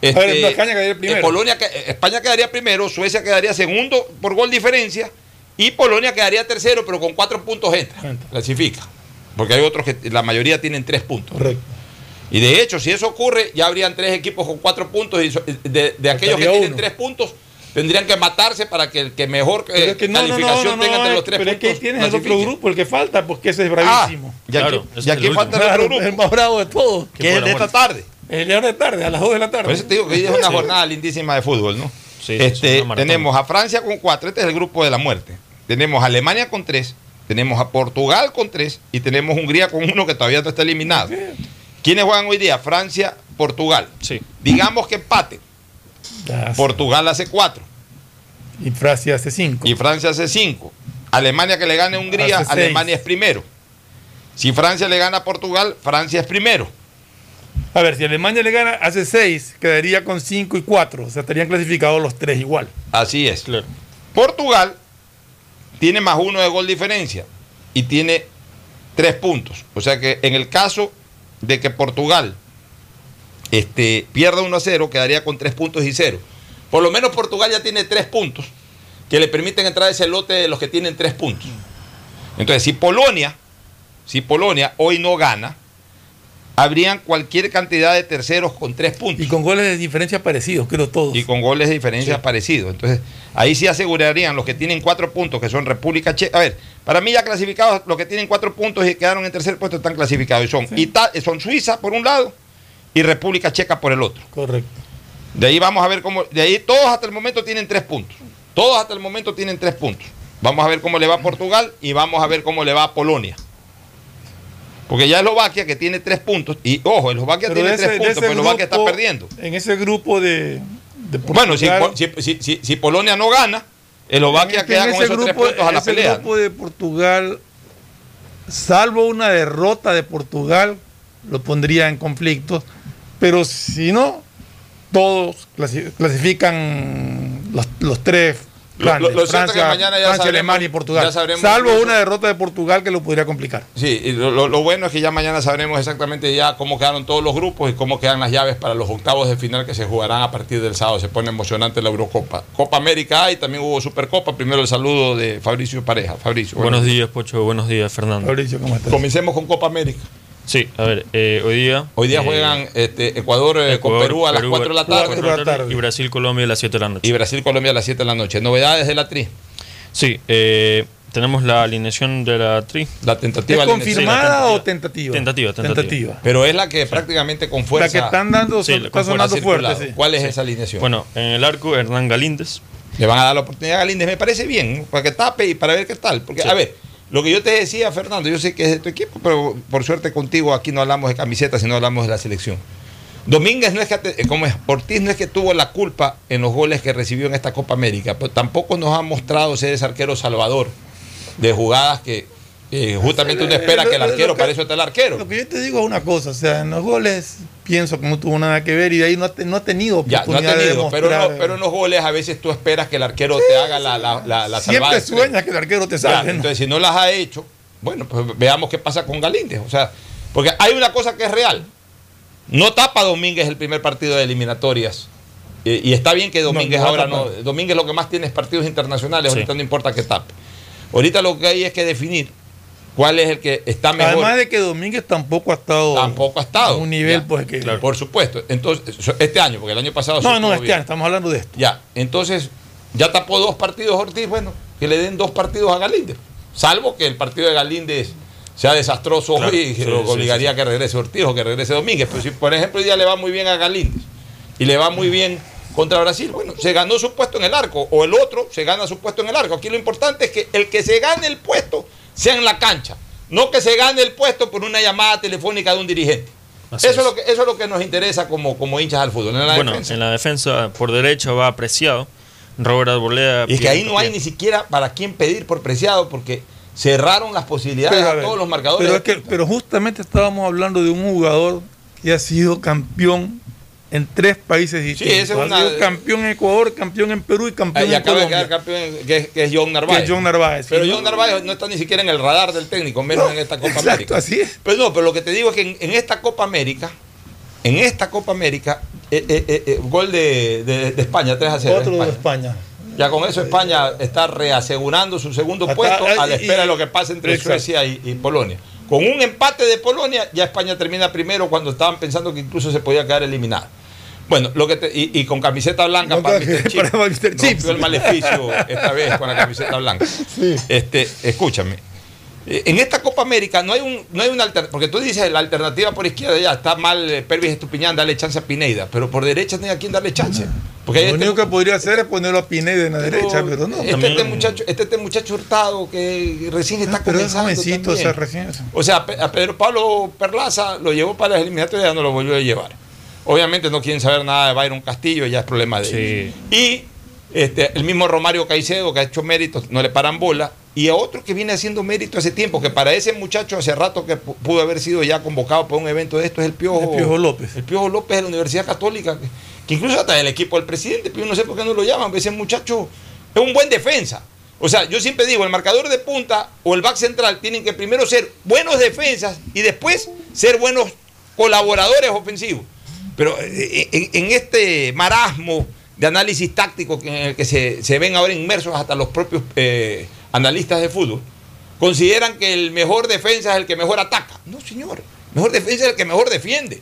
este, A ver, no, España quedaría primero. eh, Polonia, que- eh, España quedaría primero, Suecia quedaría segundo por gol diferencia y Polonia quedaría tercero, pero con cuatro puntos entra, clasifica. Porque hay otros que la mayoría tienen tres puntos. Correcto. Y de hecho, si eso ocurre, ya habrían tres equipos con cuatro puntos y so- de, de aquellos que tienen uno. tres puntos tendrían que matarse para que el que mejor eh, Pero es que no, no, no, calificación no, no, tenga entre los tres pero es puntos. que tienes el otro grupo, el que falta, porque ese es bravísimo. Ah, y aquí, y aquí falta el Claro, otro grupo. el más bravo de todos. Que es el de esta tarde. El de de tarde, a las 2 de la tarde. Por eso te digo que hoy es una Sí. jornada lindísima de fútbol, ¿no? sí, Este, tenemos a Francia con cuatro, este es el grupo de la muerte. Tenemos a Alemania con tres, tenemos a Portugal con tres y tenemos Hungría con uno que todavía no está eliminado. ¿Quiénes juegan hoy día? Francia, Portugal. Digamos que empate. Portugal hace cuatro. Y Francia hace 5. Y Francia hace cinco. Alemania que le gane a Hungría, Hace seis. Alemania es primero. Si Francia le gana a Portugal, Francia es primero. A ver, si Alemania le gana, hace 6, quedaría con 5 y 4. O sea, estarían clasificados los tres igual. Así es. Portugal tiene más uno de gol diferencia y tiene tres puntos. O sea que en el caso de que Portugal este, pierda 1 a 0, quedaría con tres puntos y cero. Por lo menos Portugal ya tiene tres puntos que le permiten entrar a ese lote de los que tienen tres puntos. Entonces, si Polonia, si Polonia hoy no gana, habrían cualquier cantidad de terceros con tres puntos. Y con goles de diferencia parecidos, creo todos. Y con goles de diferencia Sí. parecidos. Entonces, ahí sí asegurarían los que tienen cuatro puntos, que son República Checa. A ver, para mí ya clasificados, los que tienen cuatro puntos y quedaron en tercer puesto están clasificados. Y son, Ita- son Suiza por un lado y República Checa por el otro. Correcto. De ahí vamos a ver cómo. De ahí todos hasta el momento tienen tres puntos. Todos hasta el momento tienen tres puntos. Vamos a ver cómo le va a Portugal y vamos a ver cómo le va a Polonia. Porque ya Eslovaquia que tiene tres puntos, y ojo, Eslovaquia Pero tiene ese- tres puntos, pero Eslovaquia está perdiendo. En ese grupo de, de Bueno, si, Portugal- si- si- si- si Polonia no gana, Eslovaquia En- queda con ese esos tres grupo- puntos a la ese pelea. grupo de Portugal, salvo una derrota de Portugal, lo pondría en conflicto. Pero si no, todos clasi- clasifican los, los tres grandes, lo- lo cierto es que Francia, mañana ya Francia, sabremos- Alemania y Portugal. ya sabremos Salvo incluso- una derrota de Portugal que lo podría complicar. Sí, y lo, lo- lo bueno es que ya mañana sabremos exactamente ya cómo quedaron todos los grupos y cómo quedan las llaves para los octavos de final que se jugarán a partir del sábado. Se pone emocionante la Eurocopa. Copa América hay, también hubo Supercopa. Primero el saludo de Fabricio Pareja. Fabricio. Buenos días, Pocho. Buenos días, Fernando. Fabricio, ¿cómo estás? Comencemos con Copa América. Sí, a ver, eh, hoy día. Hoy día eh, juegan este, Ecuador, eh, con Perú a las Perú, 4 de la cuatro tarde. de la tarde, Y Brasil, Colombia a las 7 de la noche. Y Brasil, Colombia a las 7 de la noche. Novedades de la tri. Sí, eh, tenemos la alineación de la tri. La tentativa ¿Es confirmada o tentativa? Tentativa, tentativa. Tentativa. Pero es la que prácticamente con fuerza. La que están dando, Sí, está sonando fuerza fuerte. ¿Cuál es Sí. esa alineación? Bueno, en el arco, Hernán Galíndez. Le van a dar la oportunidad a Galíndez, me parece bien, para que tape y para ver qué tal. Porque, Sí. a ver, lo que yo te decía, Fernando, yo sé que es de tu equipo, pero por suerte contigo aquí no hablamos de camisetas, sino hablamos de la selección. Domínguez no es que, te- como es, Ortiz no es que tuvo la culpa en los goles que recibió en esta Copa América, pero tampoco nos ha mostrado ser ese arquero salvador de jugadas que eh, justamente uno espera que el arquero, para eso está el arquero. Lo que yo te digo es una cosa, o sea, en los goles pienso que no tuvo nada que ver y de ahí no ha, te- no ha tenido Ya, no ha oportunidad de tenido, pero, no- pero en los goles a veces tú esperas que el arquero te haga la, la, la, la Siempre salvada. sueñas que el arquero te. ¿no? Entonces, si no las ha hecho, bueno, pues veamos qué pasa con Galíndez. O sea, porque hay una cosa que es real. No tapa Domínguez el primer partido de eliminatorias. Eh, y está bien que Domínguez no ahora no. Domínguez lo que más tiene es partidos internacionales. Sí. Ahorita no importa que tape. Ahorita lo que hay es que definir cuál es el que está mejor. Además de que Domínguez tampoco ha estado Tampoco ha estado. a un nivel Ya. pues que Por supuesto. Entonces, este año, porque el año pasado. No, no, este bien. año estamos hablando de esto. Ya, entonces ya tapó dos partidos Ortiz, bueno, que le den dos partidos a Galíndez. Salvo que el partido de Galíndez sea desastroso Claro, hoy y que sí, lo sí, obligaría sí, a que regrese Ortiz o que regrese Domínguez. Pero si, por ejemplo, hoy día le va muy bien a Galíndez y le va muy bien contra Brasil, bueno, se ganó su puesto en el arco, o el otro se gana su puesto en el arco. Aquí lo importante es que el que se gane el puesto sea en la cancha, no que se gane el puesto por una llamada telefónica de un dirigente. Así Eso es. es. lo que, eso es lo que nos interesa como, como hinchas al fútbol. En la bueno, defensa. en la defensa por derecha va apreciado. Robert Arboleda. Y es que ahí no hay ni siquiera para quién pedir por preciado, porque cerraron las posibilidades Pero, a a, ver, todos los marcadores. Pero, es que- pero justamente estábamos hablando de un jugador que ha sido campeón en tres países distintos. es ha sido campeón en Ecuador, campeón en Perú y campeón Ah, y en acaba de quedar campeón, que, es- que es John Narváez. Que es John Narváez, sí, Pero ¿no? John Narváez no está ni siquiera en el radar del técnico, menos en esta Copa exacto, América. así es. Pero no, pero lo que te digo es que en, en esta Copa América, en esta Copa América, eh, eh, eh, gol de, de- de España, 3 a 0. Otro de España. España. Ya con eso España está reasegurando su segundo puesto a la y- espera de lo que pase entre Exacto. Suecia y, y Polonia. Con un empate de Polonia, ya España termina primero cuando estaban pensando que incluso se podía quedar eliminada. Bueno, lo que te- y, y con camiseta blanca No, para que- Mr. Chip. para Mr. Chips. Rompió el maleficio esta vez con la camiseta blanca. Este, escúchame. En esta Copa América no hay un no hay una alternativa, porque tú dices la alternativa por izquierda ya está mal eh, Pervis Estupiñán, darle chance a Pineida, pero por derecha no hay a quién darle chance. Porque hay Lo este- único que podría hacer es ponerlo a Pineda en la derecha, pero no. este, este muchacho, este, este muchacho hurtado que recién está Ah, pero es comenzando. jovencito, o sea, recién. O sea, a Pedro Pablo Perlaza lo llevó para las eliminatorias y ya no lo volvió a llevar. Obviamente no quieren saber nada de Byron Castillo, ya es problema de ellos. Y este, el mismo Romario Caicedo, que ha hecho méritos, no le paran bola. Y a otro que viene haciendo mérito hace tiempo, que para ese muchacho hace rato que pu- pudo haber sido ya convocado para un evento de esto, es el Piojo, El Piojo López. El Piojo López de la Universidad Católica, que, que incluso hasta el equipo del presidente, pero yo no sé por qué no lo llaman, ese muchacho es un buen defensa. O sea, yo siempre digo, el marcador de punta o el back central tienen que primero ser buenos defensas y después ser buenos colaboradores ofensivos. Pero eh, en, en este marasmo de análisis táctico en el que se, se ven ahora inmersos hasta los propios eh, analistas de fútbol, consideran que el mejor defensa es el que mejor ataca. No, señor. Mejor defensa es el que mejor defiende.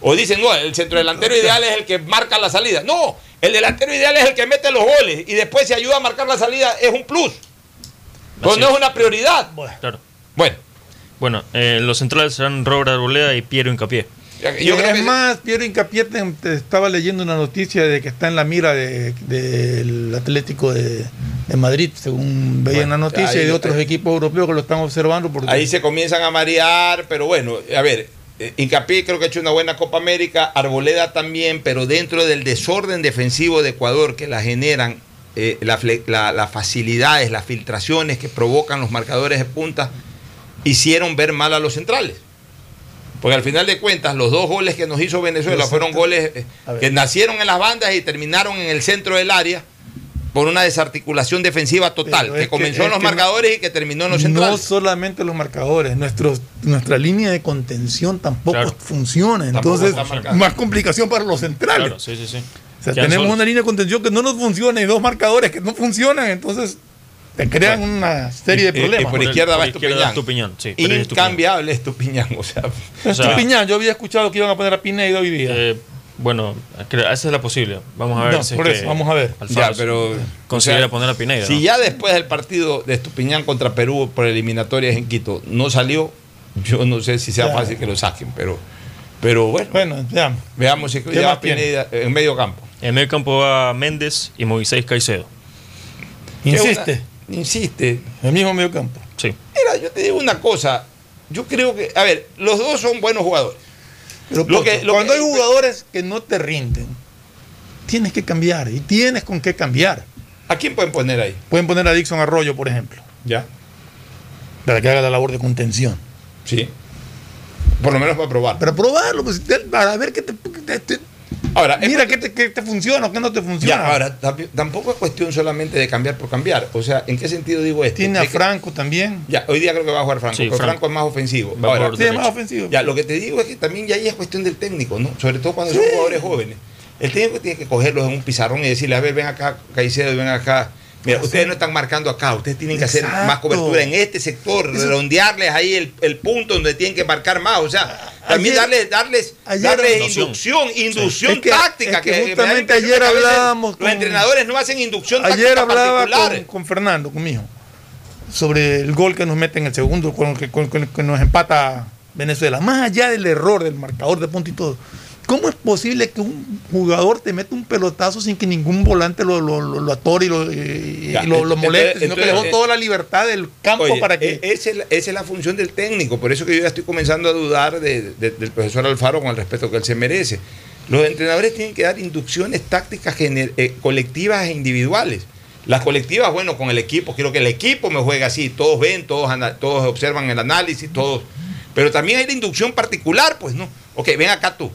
O dicen, no, el centrodelantero ideal es el que marca la salida. No, el delantero ideal es el que mete los goles y después si ayuda a marcar la salida es un plus. Pero Así no es una prioridad. Claro. Bueno. Bueno, eh, los centrales serán Robert Arboleda y Piero Incapié. Yo es más, Piero Incapié estaba leyendo una noticia de que está en la mira de- del Atlético de, de Madrid, según veía en la noticia, y de otros equipos europeos que lo están observando. Porque Ahí se comienzan a marear, pero bueno, a ver, eh, Hincapié creo que ha hecho una buena Copa América, Arboleda también, pero dentro del desorden defensivo de Ecuador que la generan, eh, la fle- la- las facilidades, las filtraciones que provocan los marcadores de punta, hicieron ver mal a los centrales. Porque al final de cuentas, los dos goles que nos hizo Venezuela fueron goles eh, que nacieron en las bandas y terminaron en el centro del área por una desarticulación defensiva total, que comenzó en los que no- marcadores y que terminó en los no centrales. solamente los marcadores, nuestros, nuestra línea de contención tampoco Claro. funciona. Tampoco Entonces, más complicación para los centrales. Claro, sí, sí, sí. O sea, tenemos una línea de contención que no nos funciona y dos marcadores que no funcionan, entonces te crean una serie de Y- problemas. Y, por izquierda va Estupiñán. Estupiñán, sí. Incambiable Estupiñán. O sea, O sea, Estupiñán, yo había escuchado que iban a poner a Pineda hoy día. eh, bueno, creo- esa es la posible. Vamos a ver No, si es por que eso, vamos a ver. Alfaro Ya, pero, considera o sea, poner a Pineda. si ¿no? ya después del partido de Estupiñán contra Perú por eliminatorias en Quito no salió, yo no sé si sea Ya. fácil que lo saquen, pero, pero bueno, Bueno, ya. veamos si ¿Qué ya más tiene? Pineda en medio campo. En medio campo va Méndez y Moisés Caicedo. Insiste. Insiste. El mismo medio campo. Sí. Mira, yo te digo una cosa. Yo creo que, a ver, los dos son buenos jugadores. Pero Lo Pocho, que- lo cuando que- hay jugadores que no te rinden, tienes que cambiar y tienes con qué cambiar. ¿A quién pueden poner ahí? Pueden poner a Dixon Arroyo, por ejemplo, Ya. para que haga la labor de contención. Sí. Por lo menos para probar. Para probarlo, pues, para ver qué te, te- te- Ahora, mira qué te, qué te funciona o qué no te funciona. Ya, ahora, tamp- tampoco es cuestión solamente de cambiar por cambiar. O sea, ¿en qué sentido digo esto? Tiene a que- Franco también. Ya, hoy día creo que va a jugar Franco, Sí, pero Franco. Franco. es más ofensivo. Va Ahora, Sí, es más ofensivo. ya, lo que te digo es que también ya ahí es cuestión del técnico, ¿no? Sobre todo cuando son jugadores jóvenes. El técnico tiene que cogerlos en un pizarrón y decirle, a ver, ven acá, Caicedo, ven acá. Mira, ustedes no están marcando acá, ustedes tienen que hacer más cobertura en este sector, Eso- redondearles ahí el, el punto donde tienen que marcar más. O sea, también Ayer- darles, darles, ayer- darles Inducción. inducción, inducción Es que- táctica. es que justamente ayer hablábamos Los con- entrenadores no hacen inducción Ayer táctica hablaba particular. con, con Fernando, con mi hijo, sobre el gol que nos mete en el segundo, con, que, con- con- que nos empata Venezuela. Más allá del error del marcador de punto y todo, ¿Cómo es posible que un jugador te meta un pelotazo sin que ningún volante lo, lo, lo- lo atore y lo, y- y Ya, lo- lo entonces- moleste, sino que le dejó entonces, toda la libertad del campo Oye, para que... e- esa, es la, esa es la función del técnico, por eso que yo ya estoy comenzando a dudar de- de- del profesor Alfaro con el respeto que él se merece. Los entrenadores tienen que dar inducciones tácticas eh, colectivas e individuales. Las colectivas, bueno, con el equipo, quiero que el equipo me juegue así, todos ven, todos, todos observan el análisis, todos. Pero también hay la inducción particular, pues, ¿no? Ok, ven acá tú.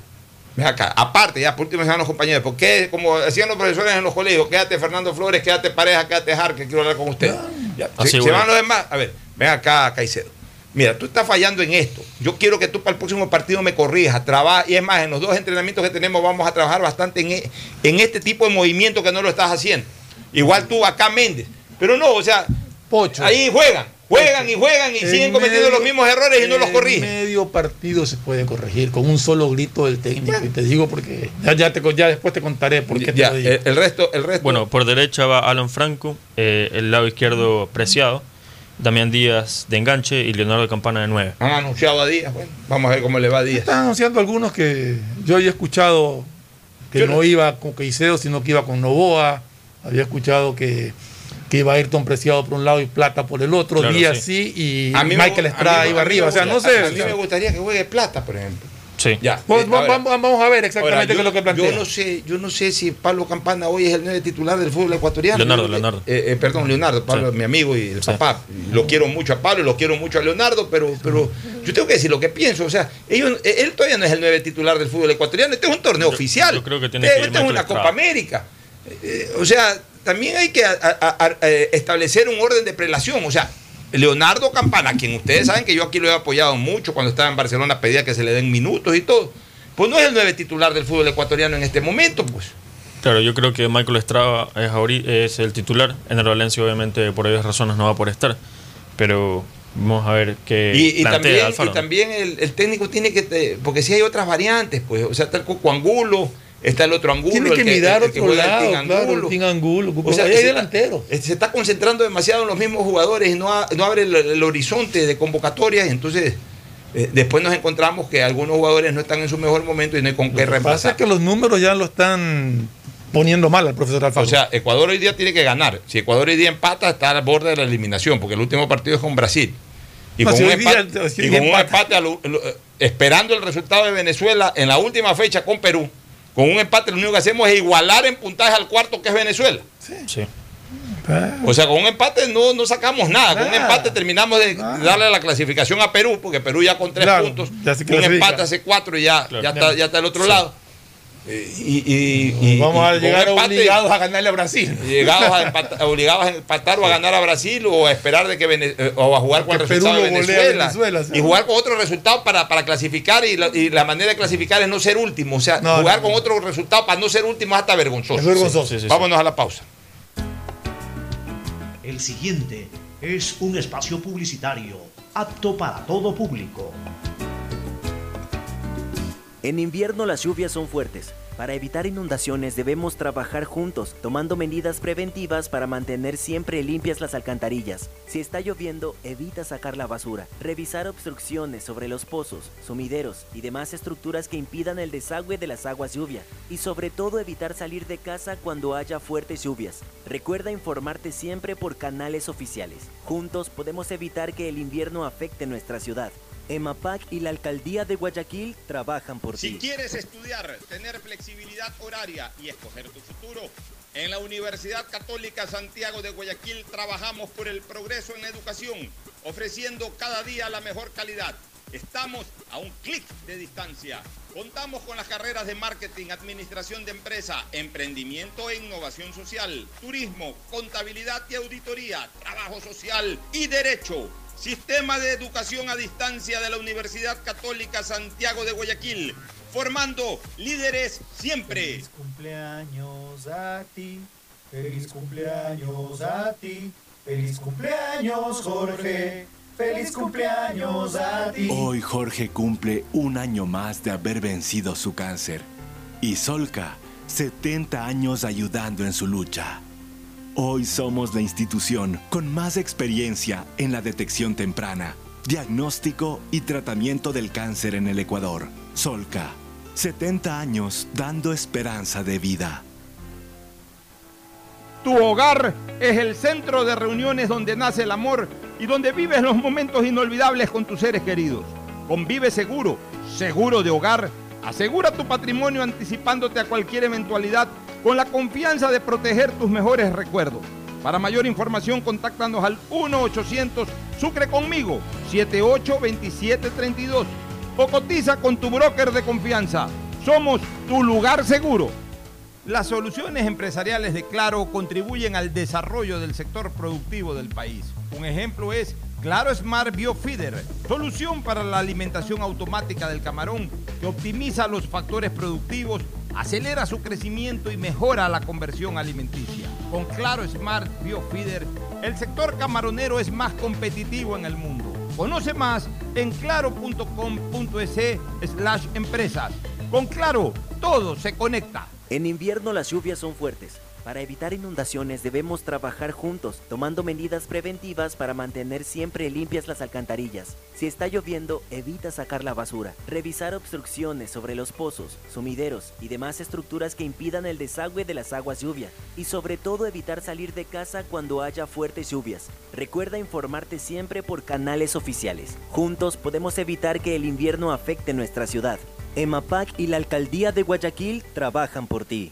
Ven acá, aparte, ya por último se van los compañeros, ¿por qué? Como decían los profesores en los colegios, quédate Fernando Flores, quédate Pareja, quédate Jar, que quiero hablar con usted. Ya, se, van los demás. A ver, ven acá, Caicedo. Mira, tú estás fallando en esto. Yo quiero que tú para el próximo partido me corrijas, trabaja. Y es más, en los dos entrenamientos que tenemos vamos a trabajar bastante en, e- en este tipo de movimiento que no lo estás haciendo. Igual tú acá Méndez. Pero no, o sea, ahí juegan, juegan y juegan y En siguen cometiendo medio- los mismos errores y no los en corrigen. medio partido se puede corregir con un solo grito del técnico. Y te digo porque ya, ya, te, ya después te contaré por qué te lo digo. el resto, el resto. Bueno, por derecha va Alan Franco, eh, el lado izquierdo Preciado, Damián Díaz de enganche y Leonardo Campana de 9. Han anunciado a Díaz, bueno, vamos a ver cómo le va a Díaz. Están anunciando algunos que yo había escuchado que Yo no, no- iba con Caicedo, sino que iba con Novoa. Había escuchado que, que iba Ayrton Preciado por un lado y Plata por el otro. Claro, Díaz sí. sí, y A me Michael Estrada a iba a arriba. O sea, no sé. A mí me gustaría que juegue Plata, por ejemplo. Sí. Ya. Vamos- eh, ahora- vamos, vamos a ver exactamente Ahora, qué es lo que plantea. Yo no sé, yo no sé si Pablo Campana hoy es el nueve titular del fútbol ecuatoriano. Leonardo, que- Leonardo. eh, eh, perdón, Leonardo, Pablo es mi amigo y el papá. Lo quiero mucho a Pablo, y lo quiero mucho a Leonardo, pero, pero yo tengo que decir lo que pienso. O sea, ellos, eh, él todavía no es el nueve titular del fútbol ecuatoriano. Este es un torneo oficial. yo creo que tiene Este- que ir esta es una. Copa América. Eh, o sea, también hay que a- a- a- eh, establecer un orden de prelación. O sea, Leonardo Campana, quien ustedes saben que yo aquí lo he apoyado mucho cuando estaba en Barcelona, pedía que se le den minutos y todo. Pues no es el nueve titular del fútbol ecuatoriano en este momento, pues. Claro, yo creo que Michael Estrada es, es el titular. En el Valencia, obviamente, por obvias razones no va por estar. Pero vamos a ver qué Y, también, Alfaro. y también el, el técnico tiene que, porque si hay otras variantes, pues, o sea, está el Coco Angulo, está el otro Angulo. Tiene el que mirar el que otro lado, claro, el Angulo. O sea, que hay delantero. se está concentrando demasiado en los mismos jugadores y no, ha- no abre el, el horizonte de convocatorias. y Entonces, eh, después nos encontramos que algunos jugadores no están en su mejor momento y no hay con qué Lo que pasa reemplazar. es que los números ya lo están poniendo mal al profesor Alfaro. O sea, Ecuador hoy día tiene que ganar. Si Ecuador hoy día empata, está al borde de la eliminación, porque el último partido es con Brasil. Y No, con si un día- empate, si y con un empate a lo- lo- esperando el resultado de Venezuela en la última fecha con Perú, con un empate lo único que hacemos es igualar en puntaje al cuarto que es Venezuela. Sí. O sea, con un empate no, no sacamos nada. Con un empate terminamos de darle la clasificación a Perú, porque Perú ya con tres Claro, puntos, un empate hace cuatro y ya, ya, está, ya está al otro Sí. lado. Y, y- y- Vamos a llegar empate- obligados a ganarle a Brasil. Llegados a empatar, obligados a empatar o a ganar a Brasil o a esperar de que Vene- eh, o a jugar con el Perú resultado de Venezuela, Venezuela, sí. y jugar con otro resultado para, para clasificar y la, y la manera de clasificar es no ser último o sea No, jugar no, con otro resultado para no ser último es hasta vergonzoso Es vergonzoso. Sí, sí, sí, vámonos a la pausa El siguiente es un espacio publicitario apto para todo público. En invierno las lluvias son fuertes. Para evitar inundaciones debemos trabajar juntos, tomando medidas preventivas para mantener siempre limpias las alcantarillas. Si está lloviendo, evita sacar la basura, revisar obstrucciones sobre los pozos, sumideros y demás estructuras que impidan el desagüe de las aguas lluvia. Y sobre todo evitar salir de casa cuando haya fuertes lluvias. Recuerda informarte siempre por canales oficiales. Juntos podemos evitar que el invierno afecte nuestra ciudad. EMAPAC y la Alcaldía de Guayaquil trabajan por Si ti. quieres estudiar, tener flexibilidad horaria y escoger tu futuro, en la Universidad Católica Santiago de Guayaquil trabajamos por el progreso en la educación, ofreciendo cada día la mejor calidad. Estamos a un clic de distancia. Contamos con las carreras de marketing, administración de empresa, emprendimiento e innovación social, turismo, contabilidad y auditoría, trabajo social y derecho. Sistema de Educación a Distancia de la Universidad Católica Santiago de Guayaquil, formando líderes siempre. Feliz cumpleaños a ti, feliz cumpleaños a ti, feliz cumpleaños Jorge, feliz cumpleaños a ti. Hoy Jorge cumple un año más de haber vencido su cáncer. Y Solca, 70 años ayudando en su lucha. Hoy somos la institución con más experiencia en la detección temprana, diagnóstico y tratamiento del cáncer en el Ecuador. Solca, 70 años dando esperanza de vida. Tu hogar es el centro de reuniones donde nace el amor y donde vives los momentos inolvidables con tus seres queridos. Convive seguro, seguro de hogar. Asegura tu patrimonio anticipándote a cualquier eventualidad con la confianza de proteger tus mejores recuerdos. Para mayor información, contáctanos al 1-800 Sucre conmigo 782732 o cotiza con tu broker de confianza. Somos tu lugar seguro. Las soluciones empresariales de Claro contribuyen al desarrollo del sector productivo del país. Un ejemplo es Claro Smart Biofeeder, solución para la alimentación automática del camarón que optimiza los factores productivos, acelera su crecimiento y mejora la conversión alimenticia. Con Claro Smart Biofeeder, el sector camaronero es más competitivo en el mundo. Conoce más en claro.com.es slash empresas. Con Claro, todo se conecta. En invierno las lluvias son fuertes. Para evitar inundaciones debemos trabajar juntos, tomando medidas preventivas para mantener siempre limpias las alcantarillas. Si está lloviendo, evita sacar la basura. Revisar obstrucciones sobre los pozos, sumideros y demás estructuras que impidan el desagüe de las aguas lluvia. Y sobre todo evitar salir de casa cuando haya fuertes lluvias. Recuerda informarte siempre por canales oficiales. Juntos podemos evitar que el invierno afecte nuestra ciudad. EMAPAC y la Alcaldía de Guayaquil trabajan por ti.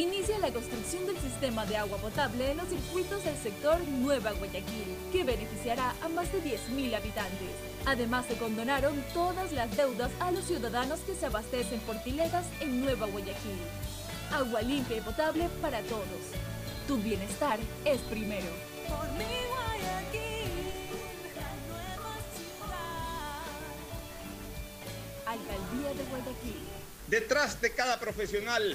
Inicia la construcción del sistema de agua potable en los circuitos del sector Nueva Guayaquil, que beneficiará a más de 10.000 habitantes. Además, se condonaron todas las deudas a los ciudadanos que se abastecen por piletas en Nueva Guayaquil. Agua limpia y potable para todos. Tu bienestar es primero. Por mi Guayaquil, la nueva ciudad. Alcaldía de Guayaquil. Detrás de cada profesional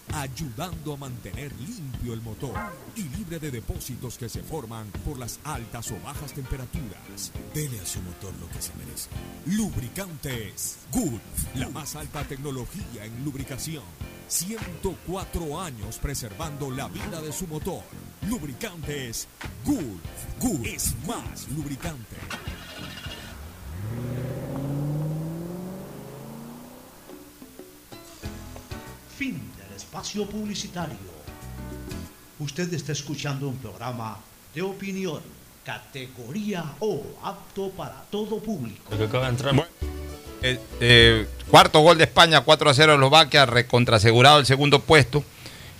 ayudando a mantener limpio el motor y libre de depósitos que se forman por las altas o bajas temperaturas. Dele a su motor lo que se merece. Lubricantes Gulf, la más alta tecnología en lubricación. 104 años preservando la vida de su motor. Lubricantes Gulf. Gulf es más lubricante. Espacio publicitario. Usted está escuchando un programa de opinión, categoría O, apto para todo público. El que acaba de entrar. Eh, eh, cuarto gol de España, 4 a 0 Eslovaquia, recontrasegurado el segundo puesto.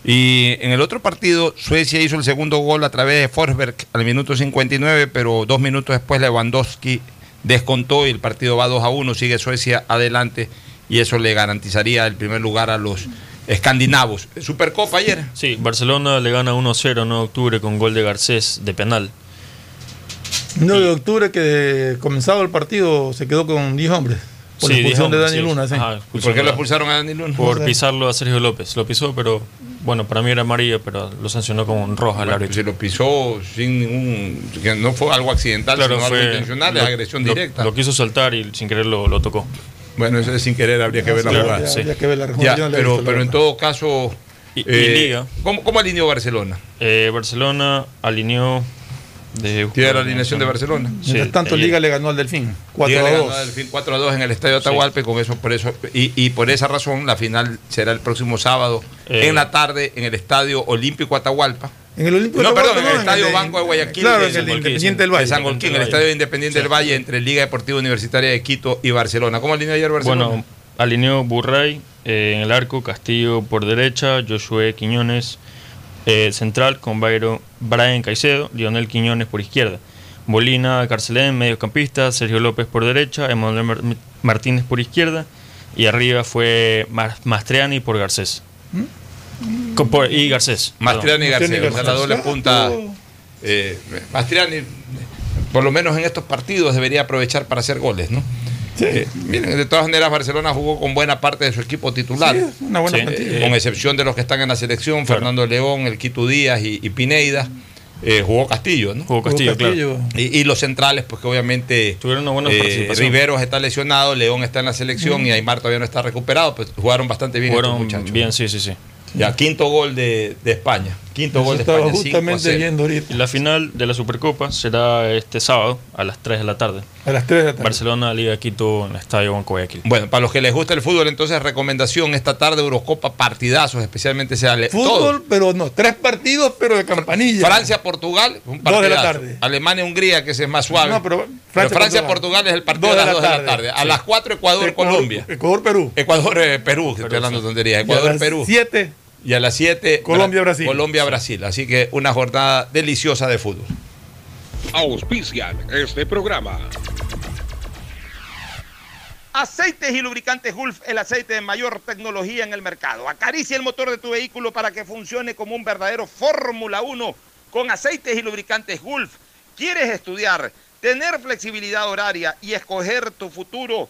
Y en el otro partido, Suecia hizo el segundo gol a través de Forsberg al minuto 59, pero dos minutos después Lewandowski descontó y el partido va 2 a 1, sigue Suecia adelante y eso le garantizaría el primer lugar a los escandinavos. Supercopa ayer. Sí, Barcelona le gana 1-0 9 de octubre con gol de Garcés de penal. 9 de octubre que comenzado el partido se quedó con 10 hombres. Por la Sí, expulsión de Dani sí. Luna, sí. Ajá, ¿Y por qué lo expulsaron a Dani Luna? Por pisarlo a Sergio López. Lo pisó, pero bueno, para mí era amarilla, pero lo sancionó con roja el Bueno, árbitro. si lo pisó sin ningún. que no fue algo accidental, Claro, sino algo fue- intencional, es lo- agresión lo- directa. Lo quiso saltar y sin querer lo, lo tocó. Bueno, eso es sin querer, habría que ver la Claro, jugada. sí. Habría que ver la he pero, pero en todo caso. Y- y eh, Liga. ¿cómo, ¿Cómo alineó Barcelona? Eh, Barcelona alineó De Tiene la alineación de Barcelona. Mientras tanto, Liga le ganó al Delfín. 4 Liga a le 2. ganó al Delfín 4 a 2 en el estadio Atahualpa y con eso, por eso, y, y por esa razón la final será el próximo sábado Eh. en la tarde en el estadio Olímpico Atahualpa. En el Olímpico No, perdón, en el estadio de- Banco de Guayaquil. Claro, en el Independiente del de Valle. San Golquín, el estadio Independiente del Valle entre Liga Deportiva Universitaria de Quito y Barcelona. ¿Cómo alineó ayer Barcelona? Bueno, alineó Burray eh, en el arco, Castillo por derecha, Josué Quiñones eh, central con Byron, Brian Caicedo, Lionel Quiñones por izquierda. Molina, Carcelén, mediocampista, Sergio López por derecha, Emanuel Mar- Martínez por izquierda y arriba fue Mastriani por Garcés. Por- y Garcés. Mastriani y o sea, la doble punta. Eh, Mastriani, por lo menos en estos partidos, debería aprovechar para hacer goles, ¿no? Eh, miren, de todas maneras, Barcelona jugó con buena parte de su equipo titular. Sí, una buena Sí, plantilla. eh, con excepción de los que están en la selección, Fernando León, el Quito Díaz y, y Pineida. eh, jugó Castillo, ¿no? Jugó Castillo, Jugó Castillo. claro. Y, y los centrales, pues que obviamente. Tuvieron una buena eh, participación. Riveros está lesionado, León está en la selección Mm. y Aymar todavía no está recuperado. Pues jugaron bastante bien estos Fueron muchachos. bien, sí, sí, sí. Ya, quinto gol de, de España. Quinto Eso gol de España. 5 a justamente 0. viendo ahorita. Y la final de la Supercopa será este sábado a las 3 de la tarde. A las 3 de la tarde. Barcelona, Liga Quito en el Estadio Banco Guayaquil. Bueno, para los que les gusta el fútbol, entonces recomendación esta tarde Eurocopa partidazos, especialmente sea Fútbol, todos. pero no, tres partidos, pero de campanilla. Francia, Portugal, un Dos de la partidazo. tarde. Alemania, Hungría, que es más suave. No, pero Pero Francia, Portugal. Portugal es el partido de las 2 de la tarde. A Sí. las 4 Ecuador, Ecuador, Colombia. Ecuador, Perú. Ecuador, eh, Perú, que estoy hablando de tonterías. Y a Ecuador, las Perú. 7. Y a las 7 Colombia, Brasil. Colombia, Brasil. Así que una jornada deliciosa de fútbol. Auspician este programa. Aceites y lubricantes Gulf, el aceite de mayor tecnología en el mercado. Acaricia el motor de tu vehículo para que funcione como un verdadero Fórmula 1 con aceites y lubricantes Gulf. ¿Quieres estudiar, tener flexibilidad horaria y escoger tu futuro?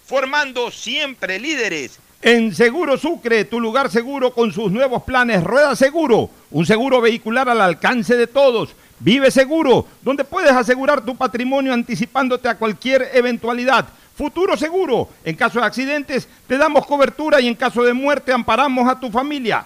formando siempre líderes. En Seguro Sucre, tu lugar seguro con sus nuevos planes Rueda Seguro, un seguro vehicular al alcance de todos. Vive Seguro, donde puedes asegurar tu patrimonio anticipándote a cualquier eventualidad. Futuro Seguro, en caso de accidentes te damos cobertura y en caso de muerte amparamos a tu familia.